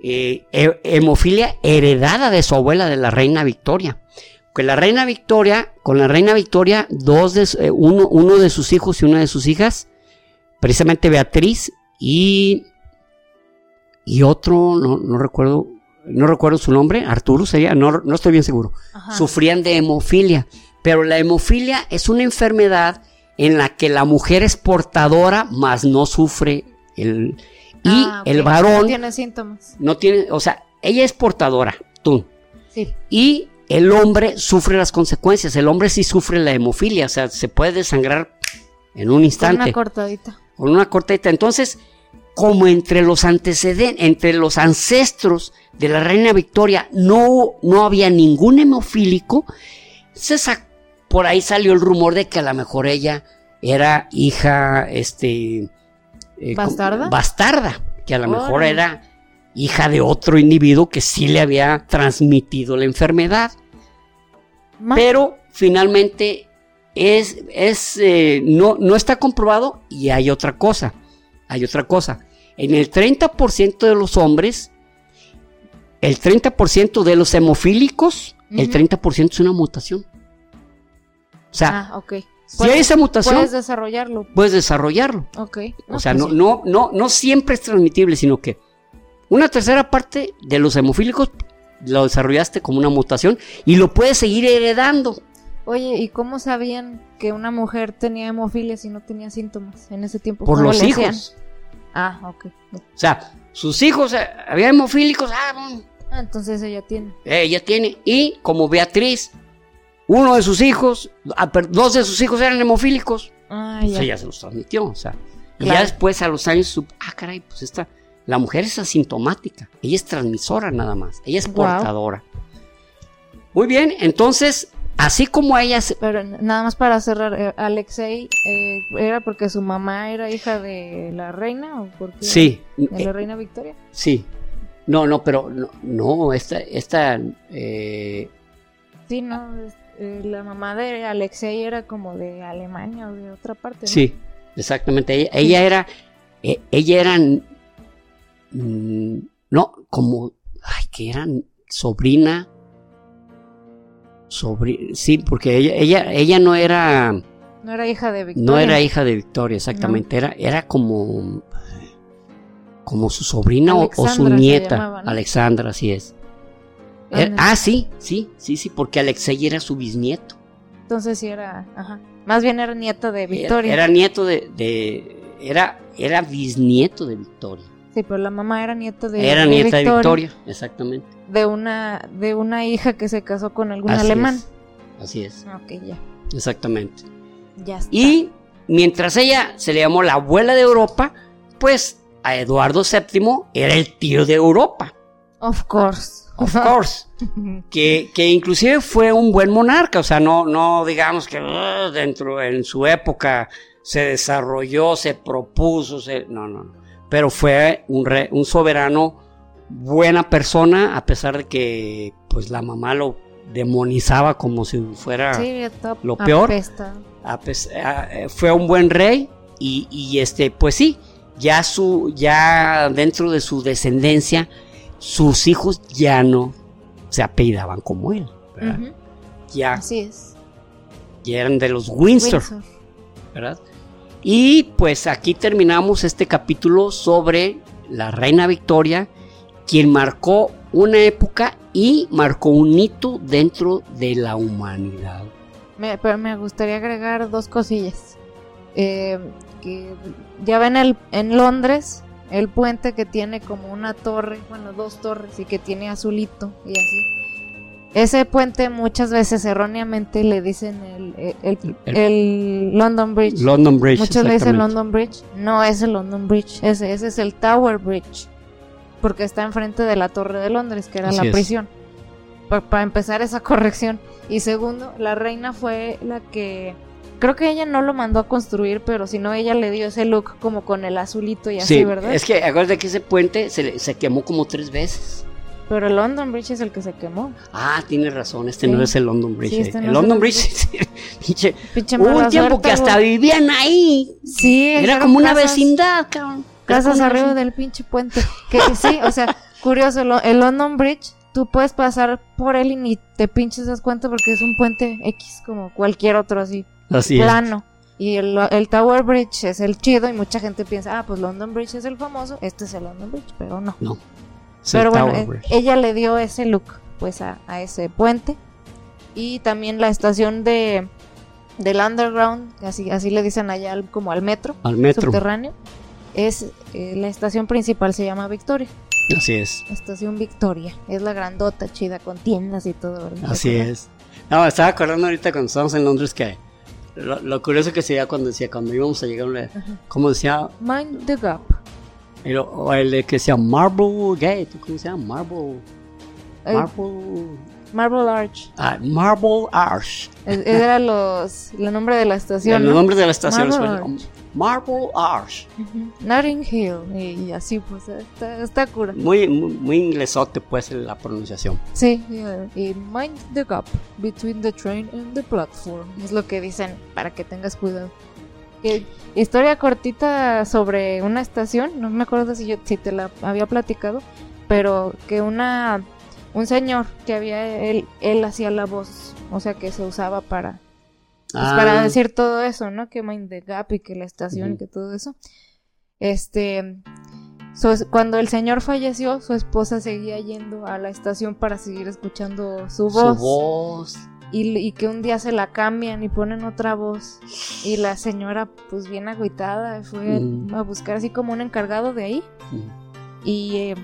eh, he- hemofilia heredada de su abuela, de la reina Victoria. Que la reina Victoria, con la reina Victoria, dos de, eh, uno, uno de sus hijos y una de sus hijas, precisamente Beatriz y, y otro, no, no recuerdo, no recuerdo su nombre, Arturo sería, no, no estoy bien seguro, sufrían de hemofilia. Pero la hemofilia es una enfermedad en la que la mujer es portadora, mas no sufre el... Y Ah, el varón No tiene síntomas. no tiene, o sea, ella es portadora, tú. Sí. Y el hombre sufre las consecuencias. El hombre sí sufre la hemofilia, o sea, se puede desangrar en un Con instante una cortadita. con una corteta. Entonces, como entre los antecedentes, entre los ancestros de la reina Victoria no, no había ningún hemofílico, se, por ahí salió el rumor de que a lo mejor ella era hija, este... eh, ¿Bastarda? Bastarda, que a lo mejor era hija de otro individuo que sí le había transmitido la enfermedad. Pero finalmente es, es eh, no, no está comprobado y hay otra cosa. Hay otra cosa. En el 30% de los hombres, el 30% de los hemofílicos, el Ujú. 30% es una mutación. O sea, Ah, ok. Si hay esa mutación, Puedes puedes, desarrollarlo. desarrollarlo. Ok. O sea, pues no, no, no, no siempre es transmitible, sino que una tercera parte de los hemofílicos lo desarrollaste como una mutación y lo puedes seguir heredando. Oye, ¿y cómo sabían que una mujer tenía hemofilia si no tenía síntomas en ese tiempo? Por ¿Cómo los hijos. Ah, ok. O sea, sus hijos, eh, había hemofílicos, ah, bueno, Ah, entonces ella tiene. ella tiene. Y como Beatriz, uno de sus hijos, ah, dos de sus hijos eran hemofílicos, Ah, pues ya. ella se los transmitió. O sea, y ya después a los años, ah, caray, pues esta, la mujer es asintomática, ella es transmisora nada más, ella es portadora. Muy bien, entonces, así como ella se- Pero nada más para cerrar, eh, Alexei, eh, ¿era porque su mamá era hija de la reina o porque Sí, de eh, la reina Victoria? sí. No, no, pero no, no esta, esta, eh, Sí, no, la mamá de Alexei era como de Alemania o de otra parte. ¿no? Sí, exactamente. Ella, ella era, eh, ella era, mm, no, como, ay, que eran sobrina, sobri, sí, porque ella, ella, ella no era, No era hija de Victoria. no era hija de Victoria, exactamente, era, era como, como su sobrina o- o, su nieta, llamaba, ¿no? Alexandra, así es. Ah, Eh, ah, sí, sí, sí, sí, porque Alexei era su bisnieto. Entonces sí era, ajá. Más bien era nieta de Victoria. Era, era nieto de, de- era, era bisnieto de Victoria. Sí, pero la mamá era nieta de Era de nieta de Victoria, exactamente. De una, de una hija que se casó con algún Así alemán. es, así es, Ok, ya. exactamente. Ya está. Y mientras ella se le llamó la abuela de Europa, pues a Eduardo VII era el tío de Europa, Of course. Of course. Que, que inclusive fue un buen monarca, o sea, no, no digamos que uh, dentro, en su época se desarrolló, se propuso, se, no, no, no. Pero fue un, re- un soberano, buena persona, a pesar de que pues la mamá lo demonizaba como si fuera... Sí, lo peor. a eh, fue un buen rey y, y, este pues sí ya su ya dentro de su descendencia sus hijos ya no se apellidaban como él ya, Así es. ya eran de los Windsor, Windsor. ¿verdad? y pues aquí terminamos este capítulo sobre la reina Victoria quien marcó una época y marcó un hito dentro de la humanidad Me, pero me gustaría agregar dos cosillas. Eh, que ya ven el, en Londres el puente que tiene como una torre, bueno, dos torres y que tiene azulito y así. Ese puente muchas veces erróneamente le dicen el, el, el- el London Bridge. London Bridge dicen exactamente. London Bridge. No es el London Bridge, ese, ese es el Tower Bridge. Porque está enfrente de la Torre de Londres, que era Así la prisión. Pa- Para empezar esa corrección. Y segundo, la reina fue la que... Creo que ella no lo mandó a construir, pero si no, ella le dio ese look como con el azulito y así, Sí, ¿verdad? es que acuérdate que ese puente se, se quemó como tres veces. Pero el London Bridge es el que se quemó. Ah, tienes razón, este Sí. no es el London Bridge. Sí, este eh. no el London Bridge, pinche, Pinche hubo un tiempo suerte, que hasta vivían ahí. Sí, Era como una vecindad, cabrón. Casas arriba vecindad. del pinche puente. Que sí, o sea, curioso, el, el London Bridge, tú puedes pasar por él y ni te pinches das cuenta porque es un puente X como cualquier otro así, Así es. plano. Y el, el Tower Bridge es el chido y mucha gente piensa, ah, pues London Bridge es el famoso, este es el London Bridge, pero no. No. es Pero bueno, Tower eh, Bridge. ella le dio ese look pues a, a ese puente. Y también la estación de del underground, así, así le dicen allá al- como al metro Al metro. subterráneo, es eh, la estación principal se llama Victoria. Así es. Estación Victoria. Es la grandota, chida, con tiendas y todo. ¿verdad? Así es. No, estaba acordando ahorita cuando estábamos en Londres que lo, lo curioso que sería cuando decía, cuando íbamos a llegar a una, como decía, Mind the Gap. el, o el que decía Marble Gate, ¿cómo se llama? Marble, Eh, Marble, Marble Arch. Ah, Marble Arch. Era los, el nombre de la estación. El ¿no? nombre de la estación es Marble Marble Arch. Ujú. Notting Hill. Y así, pues, está, está cura. Muy, muy, muy inglesote, pues, la pronunciación. Sí, yeah. y mind the gap between the train and the platform. Es lo que dicen para que tengas cuidado. Historia cortita sobre una estación, no me acuerdo si, yo, si te la había platicado, pero que una un señor que había él, él hacía la voz, o sea que se usaba para pues, Ah, para decir todo eso, ¿no? Que Mind the Gap y que la estación y Ujú. que todo eso. Este, cuando el señor falleció, su esposa seguía yendo a la estación para seguir escuchando su voz. Su voz. Y, y que un día se la cambian y ponen otra voz. Y la señora, pues bien agüitada, fue Mm. a buscar así como un encargado de ahí. Mm. Y eh,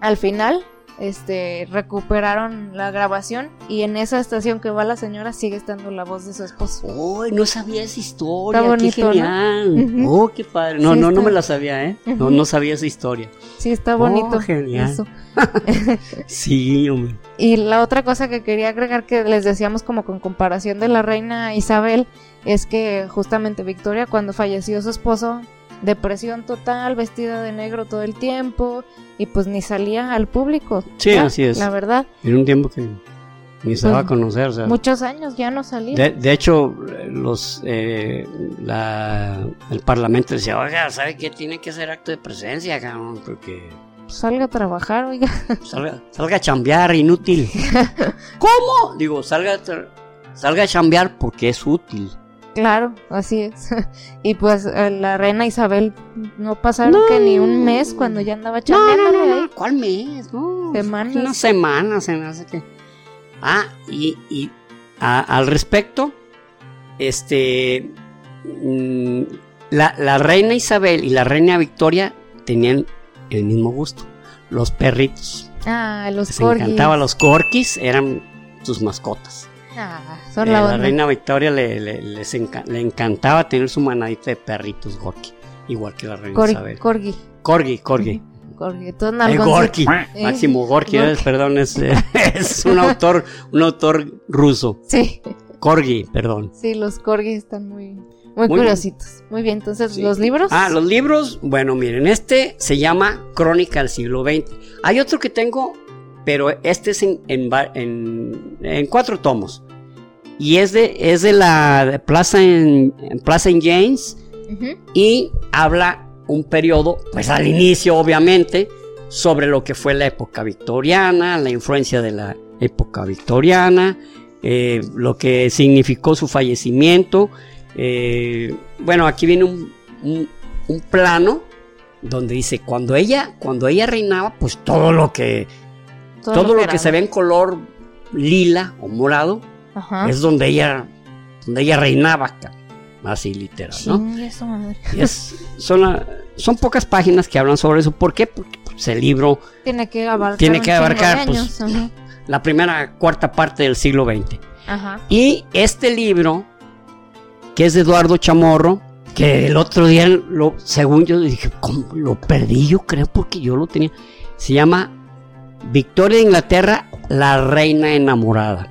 al final, este, recuperaron la grabación. Y en esa estación que va la señora sigue estando la voz de su esposo. Uy, no sabía esa historia. Está bonito, qué ¿no? genial. Oh, qué padre. No, Sí, no, no me la sabía, ¿eh? No, no sabía esa historia. Sí, está Oh, bonito. genial. eso. Sí, hombre. Y la otra cosa que quería agregar que les decíamos como con comparación de la reina Isabel es que justamente Victoria cuando falleció su esposo, depresión total, vestida de negro todo el tiempo y pues ni salía al público. Sí, Ya, así es. La verdad, En un tiempo que ni se Pues, va a conocer. O sea, muchos años ya no salía. de, de hecho, los eh, la, el parlamento decía, oiga, ¿sabe qué? Tiene que hacer acto de presencia, cabrón, porque Salga a trabajar, oiga. salga, salga a chambear, inútil. ¿Cómo? Digo, salga, a salga a chambear porque es útil. Claro, así es. y pues eh, la reina Isabel no pasaron No. que ni un mes cuando ya andaba No, no, chambeándole no, ahí. no. ¿Cuál mes? No, Semanas. Unas semanas, se me hace que. Ah, y, y a- al respecto, este. mm, la, la reina Isabel y la reina Victoria tenían el mismo gusto. Los perritos. Ah, los Les corgis. encantaban los corquis, eran sus mascotas. Ah, son Eh, la reina Victoria le, le- les enca- le encantaba tener su manadita de perritos Gorky, igual que la reina Cor- Isabel. corgi. Corgi, Corgi. Corgi. Todo El. Gorky, Eh, Máximo Gorky, Gorky. perdón, es, es un autor, un autor ruso. Sí, Corgi, perdón. sí, los corgis están muy, muy, Muy curiositos. Muy bien, entonces, Sí. ¿los libros? Ah, los libros, bueno, miren, este se llama Crónica del siglo XX. Hay otro que tengo, pero este es en, en, va- en- en cuatro tomos. Y es de, es de la Plaza en, Plaza en James y habla un periodo, pues al inicio obviamente, sobre lo que fue la época victoriana, la influencia de la época victoriana, eh, lo que significó su fallecimiento. eh, bueno, aquí viene un, un- un plano donde dice cuando ella, cuando ella reinaba, pues todo lo que, todo, lo que se ve en color lila o morado Ajá. es donde ella, donde ella reinaba, así literal, ¿no? Madre. Y es- son, la- son pocas páginas que hablan sobre eso. ¿Por qué? Porque pues, el libro, Tiene que abarcar. Tiene que abarcar, pues, años, la primera cuarta parte del siglo XX. Ajá. Y este libro, que es de Eduardo Chamorro, que el otro día, lo, según yo dije, ¿cómo? lo perdí, yo creo, porque yo lo tenía. Se llama Victoria de Inglaterra, la reina enamorada.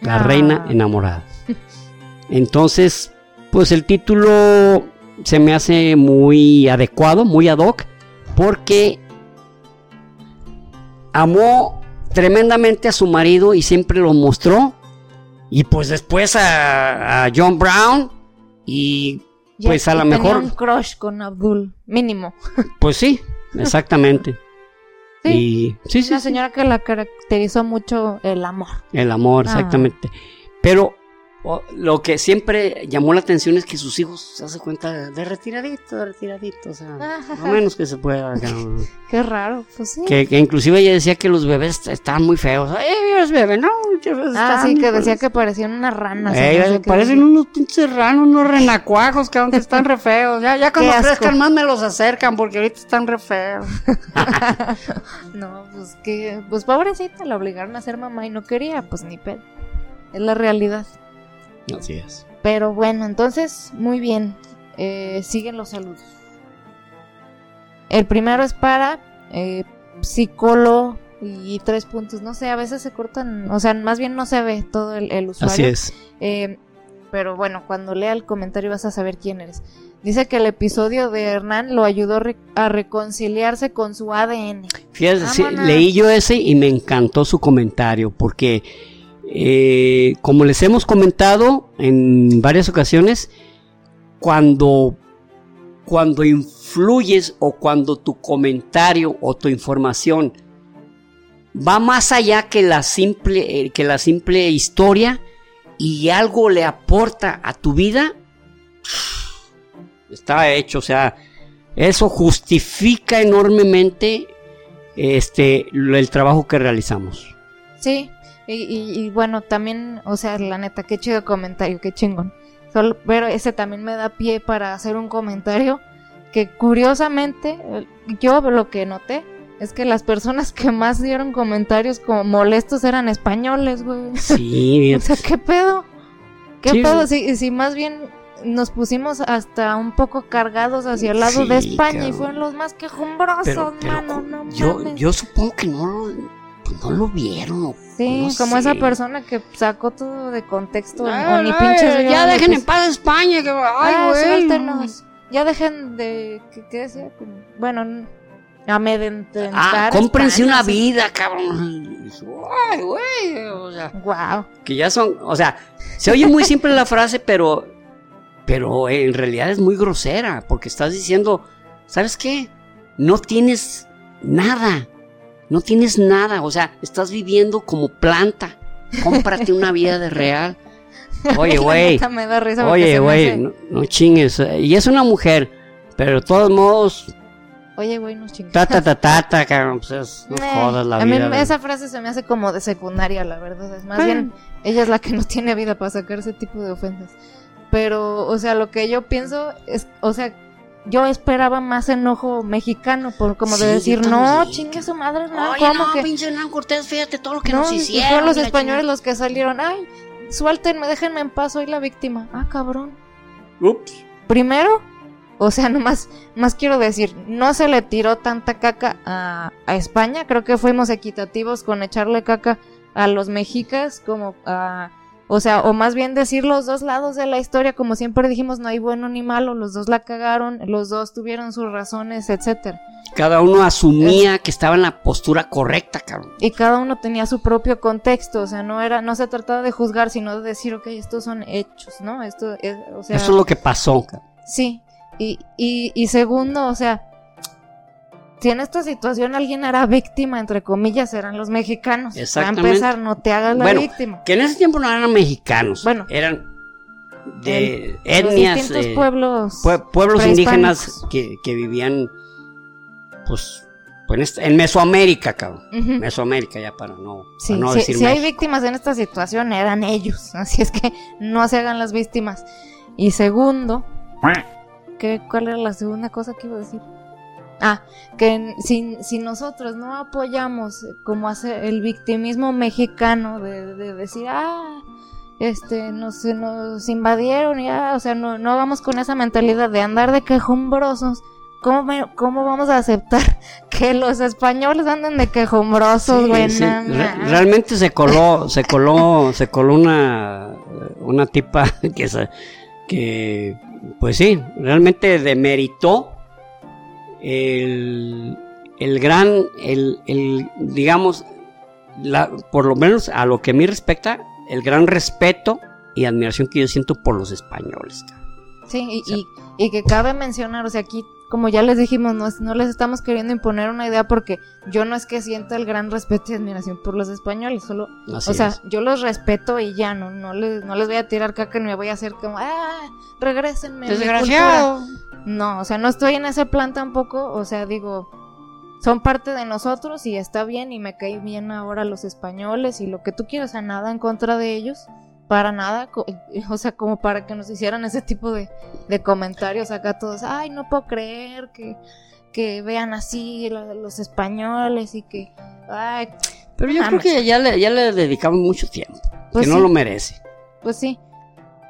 La Ah. reina enamorada. Entonces, pues el título se me hace muy adecuado, muy ad hoc, porque amó tremendamente a su marido y siempre lo mostró. Y pues después a, a John Brown y Ya- Pues a lo mejor- un crush con Abdul, mínimo. pues sí, exactamente. Sí. Y sí, sí, Una sí. señora que la caracterizó mucho el amor. El amor, Ah. exactamente. Pero lo que siempre llamó la atención es que sus hijos se hace cuenta de retiradito, de retiradito, o sea, lo menos que se pueda. Qué raro, pues sí. que, que inclusive ella decía que los bebés estaban muy feos. ¡Eh, los bebés! No, los Ah, sí, que feos". decía que parecían unas ranas. Ey, qué parecen unos pinches ranos, unos renacuajos, que aunque están re feos. Ya, ya cuando crezcan más me los acercan porque ahorita están re feos. No, pues que, pues pobrecita, la obligaron a ser mamá y no quería, pues ni pedo. Es la realidad. Así es. Pero bueno, entonces, muy bien. Eh, siguen los saludos. El primero es para eh, psicólogo y tres puntos. No sé, a veces se cortan, o sea, más bien no se ve todo el, el usuario. Así es. Eh, pero bueno, cuando lea el comentario vas a saber quién eres. Dice que el episodio de Hernán lo ayudó re- a reconciliarse con su ADN. Fíjate, sí, leí yo ese y me encantó su comentario porque, eh, como les hemos comentado en varias ocasiones, cuando, cuando influyes o cuando tu comentario o tu información va más allá que la simple, eh, que la simple historia y algo le aporta a tu vida, está hecho, o sea, eso justifica enormemente este el trabajo que realizamos. Sí, y, y- y bueno, también, o sea, la neta, qué chido comentario, qué chingón. Solo, pero ese también me da pie para hacer un comentario que curiosamente, eh, yo lo que noté es que las personas que más dieron comentarios como molestos eran españoles, güey. Sí, O sea, ¿qué pedo? ¿Qué Sí. pedo? Si, si más bien nos pusimos hasta un poco cargados hacia el lado Sí, de España y fueron los más quejumbrosos, pero, pero mano, no yo, mames. yo supongo que no lo, no lo vieron. Sí, no como sé. esa persona que sacó todo de contexto Ay, o ni ay, pinches ya dejen pues, en paz a España, que ay, ah, güey. Ya dejen de ¿qué, qué decía? Bueno, amedrentar Ah, a cómprense España, una vida, cabrón. Ay, güey, o sea, Guau. que ya son, o sea, se oye muy simple la frase, pero, pero en realidad es muy grosera, porque estás diciendo, ¿sabes qué? No tienes nada, no tienes nada, o sea, estás viviendo como planta, cómprate una vida de real. Oye, güey, oye, güey, no, no chingues, y es una mujer, pero de todos modos, Oye, güey, no chingues. ta, ta, ta, ta, ta, cabrón, pues es- no Eh, jodas la a mí vida. de- esa frase se me hace como de secundaria, la verdad. Es más Ah. bien, ella es la que no tiene vida para sacar ese tipo de ofensas. Pero, o sea, lo que yo pienso es, o sea, yo esperaba más enojo mexicano, por como Sí, de decir, no, chingue su madre, no, Oye, ¿cómo no, que? pinche Hernán Cortés, fíjate todo lo que no, nos y hicieron. fueron los y españoles los que salieron, ay, suéltenme, déjenme en paz, soy la víctima. Ah, cabrón. Ups. Primero, o sea, nomás, más quiero decir, no se le tiró tanta caca a, a España, creo que fuimos equitativos con echarle caca a los mexicas como a... O sea, o más bien decir los dos lados de la historia, como siempre dijimos, no hay bueno ni malo, los dos la cagaron, los dos tuvieron sus razones, etcétera. Cada uno asumía que estaba en la postura correcta, cabrón. Y cada uno tenía su propio contexto, o sea, no era, no se trataba de juzgar, sino de decir, ok, estos son hechos, ¿no? Esto es, o sea, Eso es lo que pasó. cabrón. Sí, y, y, y segundo, o sea, si en esta situación alguien era víctima, entre comillas, eran los mexicanos. Exactamente. Para empezar, no te hagas la Bueno, víctima. Que en ese tiempo no eran mexicanos. Bueno. eran de etnias, distintos eh, pueblos. pue- pueblos indígenas que, que vivían, pues, pues, en, en Mesoamérica, cabrón. Mesoamérica, ya para no, Sí, para no sí, decir si hay víctimas en esta situación, eran ellos. Así es que no se hagan las víctimas. Y segundo, ¿qué, ¿cuál era la segunda cosa que iba a decir? Ah, que si, si nosotros no apoyamos eh, como hace el victimismo mexicano de, de decir, ah, este, nos, nos invadieron y ah, o sea, no, no vamos con esa mentalidad de andar de quejumbrosos. ¿Cómo, me- ¿Cómo vamos a aceptar que los españoles anden de quejumbrosos, güey? sí, re- realmente se coló, se coló, se coló una, una tipa que, se- que, pues sí, realmente demeritó el, el gran, el, el, digamos, la, por lo menos a lo que a mí respecta, el gran respeto y admiración que yo siento por los españoles. Sí, y, O sea- y, y que cabe mencionar, o sea, aquí, como ya les dijimos, no, es- no les estamos queriendo imponer una idea porque yo no es que sienta el gran respeto y admiración por los españoles, solo, Así o sea, es. yo los respeto y ya, no, no, les, no les voy a tirar caca ni me voy a hacer como, ah, regrésenme. Desgraciado. cultura". No, o sea, no estoy en ese plan tampoco, o sea, digo, son parte de nosotros y está bien y me cae bien ahora los españoles y lo que tú quieras, o sea, nada en contra de ellos, para nada, o sea, como para que nos hicieran ese tipo de, de comentarios acá todos, ay, no puedo creer que, que vean así los españoles y que, ay, Pero yo creo que ya le, ya le dedicamos mucho tiempo, Pues que no lo merece. pues sí,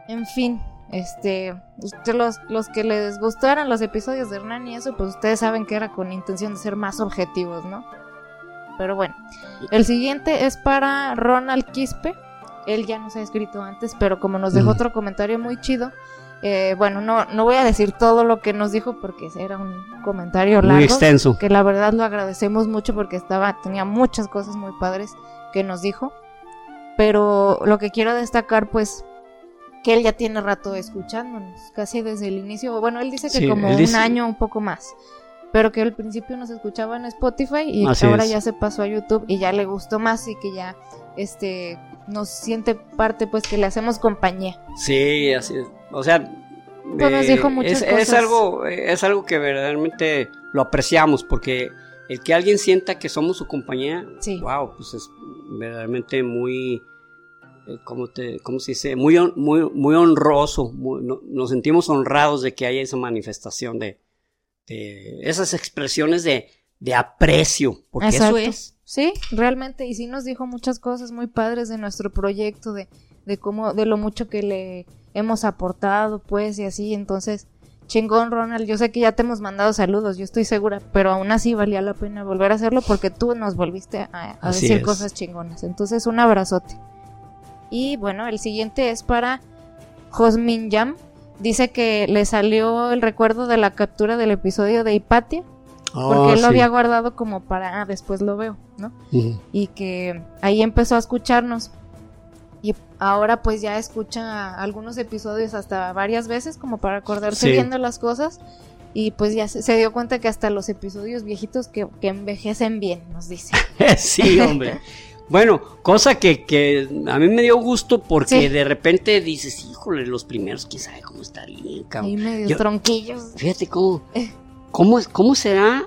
en fin. Este, usted- los, los que les gustaran los episodios de Hernán y eso, pues ustedes saben que era con intención de ser más objetivos, ¿no? Pero bueno, el siguiente es para Ronald Quispe. Él ya nos ha escrito antes, pero como nos dejó Mm. otro comentario muy chido, eh, bueno, no, no voy a decir todo lo que nos dijo porque era un comentario largo. Muy extenso. Que la verdad lo agradecemos mucho porque estaba, tenía muchas cosas muy padres que nos dijo. Pero lo que quiero destacar, pues, que él ya tiene rato escuchándonos, casi desde el inicio. Bueno, él dice que Sí, como un dice- año, un poco más. Pero que al principio nos escuchaba en Spotify y Así ahora es. ya se pasó a YouTube y ya le gustó más y que ya este nos siente parte, pues que le hacemos compañía. Sí, así es. O sea, Pues nos dijo muchas es, es cosas. algo, es algo que verdaderamente lo apreciamos porque el que alguien sienta que somos su compañía, Sí. wow, pues es verdaderamente muy, eh, ¿cómo, te, cómo se dice? Muy, muy, muy honroso. muy- no- nos sentimos honrados de que haya esa manifestación de, de esas expresiones de, de aprecio, porque Exacto. eso es. Sí, realmente, y sí nos dijo muchas cosas muy padres de nuestro proyecto, de, de cómo, de lo mucho que le hemos aportado, pues, y así, entonces, chingón, Ronald, yo sé que ya te hemos mandado saludos, yo estoy segura, pero aún así valía la pena volver a hacerlo porque tú nos volviste a, decir es. cosas chingonas, entonces, un abrazote. Y bueno, el siguiente es para Josmin Yam, dice que le salió el recuerdo de la captura del episodio de Hipatia, porque Oh, él lo sí. había guardado como para, ah, después lo veo, ¿no? Ujú. y que ahí empezó a escucharnos y ahora pues ya escucha algunos episodios hasta varias veces como para acordarse Sí. bien de las cosas y pues ya se, se dio cuenta que hasta los episodios viejitos que, que envejecen bien, nos dice. sí, hombre. Bueno, cosa que, que a mí me dio gusto porque Sí. de repente dices, híjole, los primeros, quién sabe cómo estarían, cabrón. medio Yo- tronquillos. Fíjate cómo, cómo, cómo será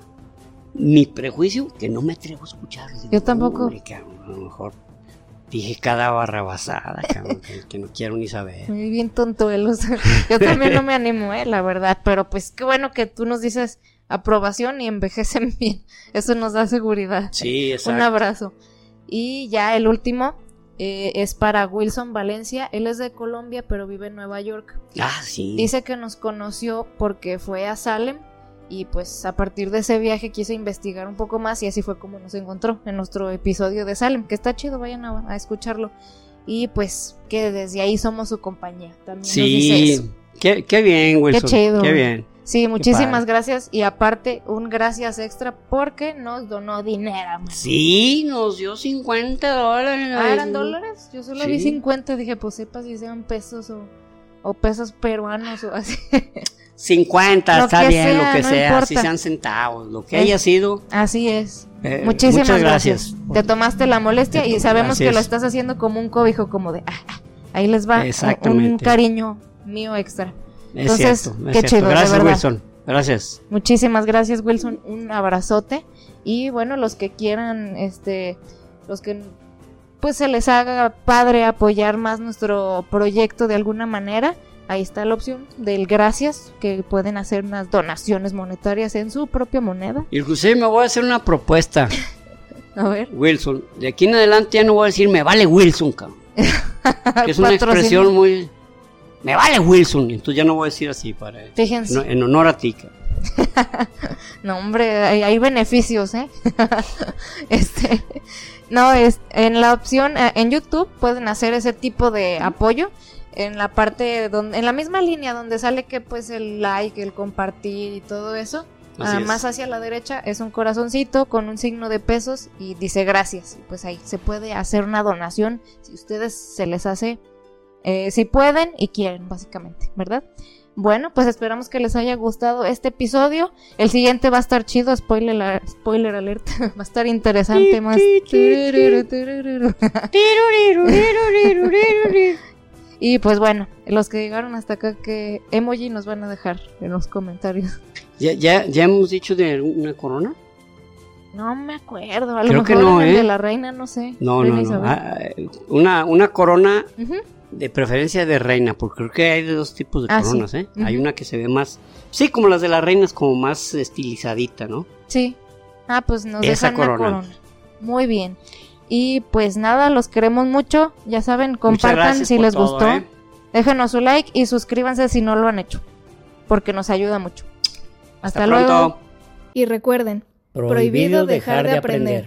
mi prejuicio que no me atrevo a escuchar. Yo tampoco. Cabrón, a lo mejor dije cada barra basada, cabrón, que, que no quiero ni saber. Muy bien tontuelos. Yo también no me animo, eh, la verdad, pero pues qué bueno que tú nos dices aprobación y envejecen bien. Eso nos da seguridad. Sí, Un exacto. abrazo. Y ya el último eh, es para Wilson Valencia. Él es de Colombia, pero vive en Nueva York. Ah, sí. Dice que nos conoció porque fue a Salem y pues a partir de ese viaje quiso investigar un poco más y así fue como nos encontró en nuestro episodio de Salem, que está chido, vayan a, a escucharlo. Y pues que desde ahí somos su compañía. También nos dice eso. Sí, qué, qué bien, Wilson. chido. Qué bien. Sí, muchísimas gracias y aparte un gracias extra porque nos donó dinero. man. Sí, nos dio 50 dólares. Ah, ¿eran dólares? Yo solo vi Sí. 50, dije, pues sepa si sean pesos o, o pesos peruanos o así. 50, Lo está bien, sea, lo que no sea, importa. si sean centavos, lo que Eh, haya sido. Así es. eh, Muchísimas muchas gracias. gracias. Te tomaste la molestia y sabemos que lo es. estás haciendo como un cobijo, como de, ah, ah, ahí les va un- cariño mío extra. Es Entonces, cierto, qué chido, de Gracias, verdad. Wilson. Gracias. Muchísimas gracias, Wilson. Un abrazote. Y bueno, los que quieran, este, los que pues se les haga padre apoyar más nuestro proyecto de alguna manera, ahí está la opción del gracias, que pueden hacer unas donaciones monetarias en su propia moneda. Inclusive me voy a hacer una propuesta, A ver. Wilson. De aquí en adelante ya no voy a decir me vale Wilson, cabrón. Que es una expresión muy... Me vale Wilson. Entonces ya no voy a decir así para... Fíjense. no- en honor a ti. cabrón. No, hombre, hay, hay beneficios, ¿eh? este, no, es en la opción eh, en YouTube pueden hacer ese tipo de apoyo en la parte donde en la misma línea donde sale que pues el like, el compartir y todo eso. Así ah, es. más hacia la derecha es un corazoncito con un signo de pesos y dice gracias. Y pues ahí se puede hacer una donación si ustedes se les hace, eh, si pueden y quieren, básicamente, ¿verdad? Bueno, pues esperamos que les haya gustado este episodio. El siguiente va a estar chido, spoiler, la- spoiler alert. va a estar interesante más. y pues bueno, los que llegaron hasta acá, que emoji nos van a dejar en los comentarios. ¿Ya, ya, ya hemos dicho de una corona? No me acuerdo, a lo Creo mejor que no, ¿eh? de la reina, no sé. No, Reina no, no. Ah, eh, una, una corona de preferencia de reina, porque creo que hay de dos tipos de Ah, sí. coronas, ¿eh? Hay una que se ve más, sí, como las de las reinas, como más estilizadita, ¿no? Sí. Ah, pues nos Esa dejan una corona. corona. Muy bien. Y pues nada, los queremos mucho. Ya saben, compartan si les todo, gustó. ¿eh? Déjenos su like y suscríbanse si no lo han hecho. Porque nos ayuda mucho. Hasta, Hasta luego. pronto. Y recuerden, prohibido dejar de aprender.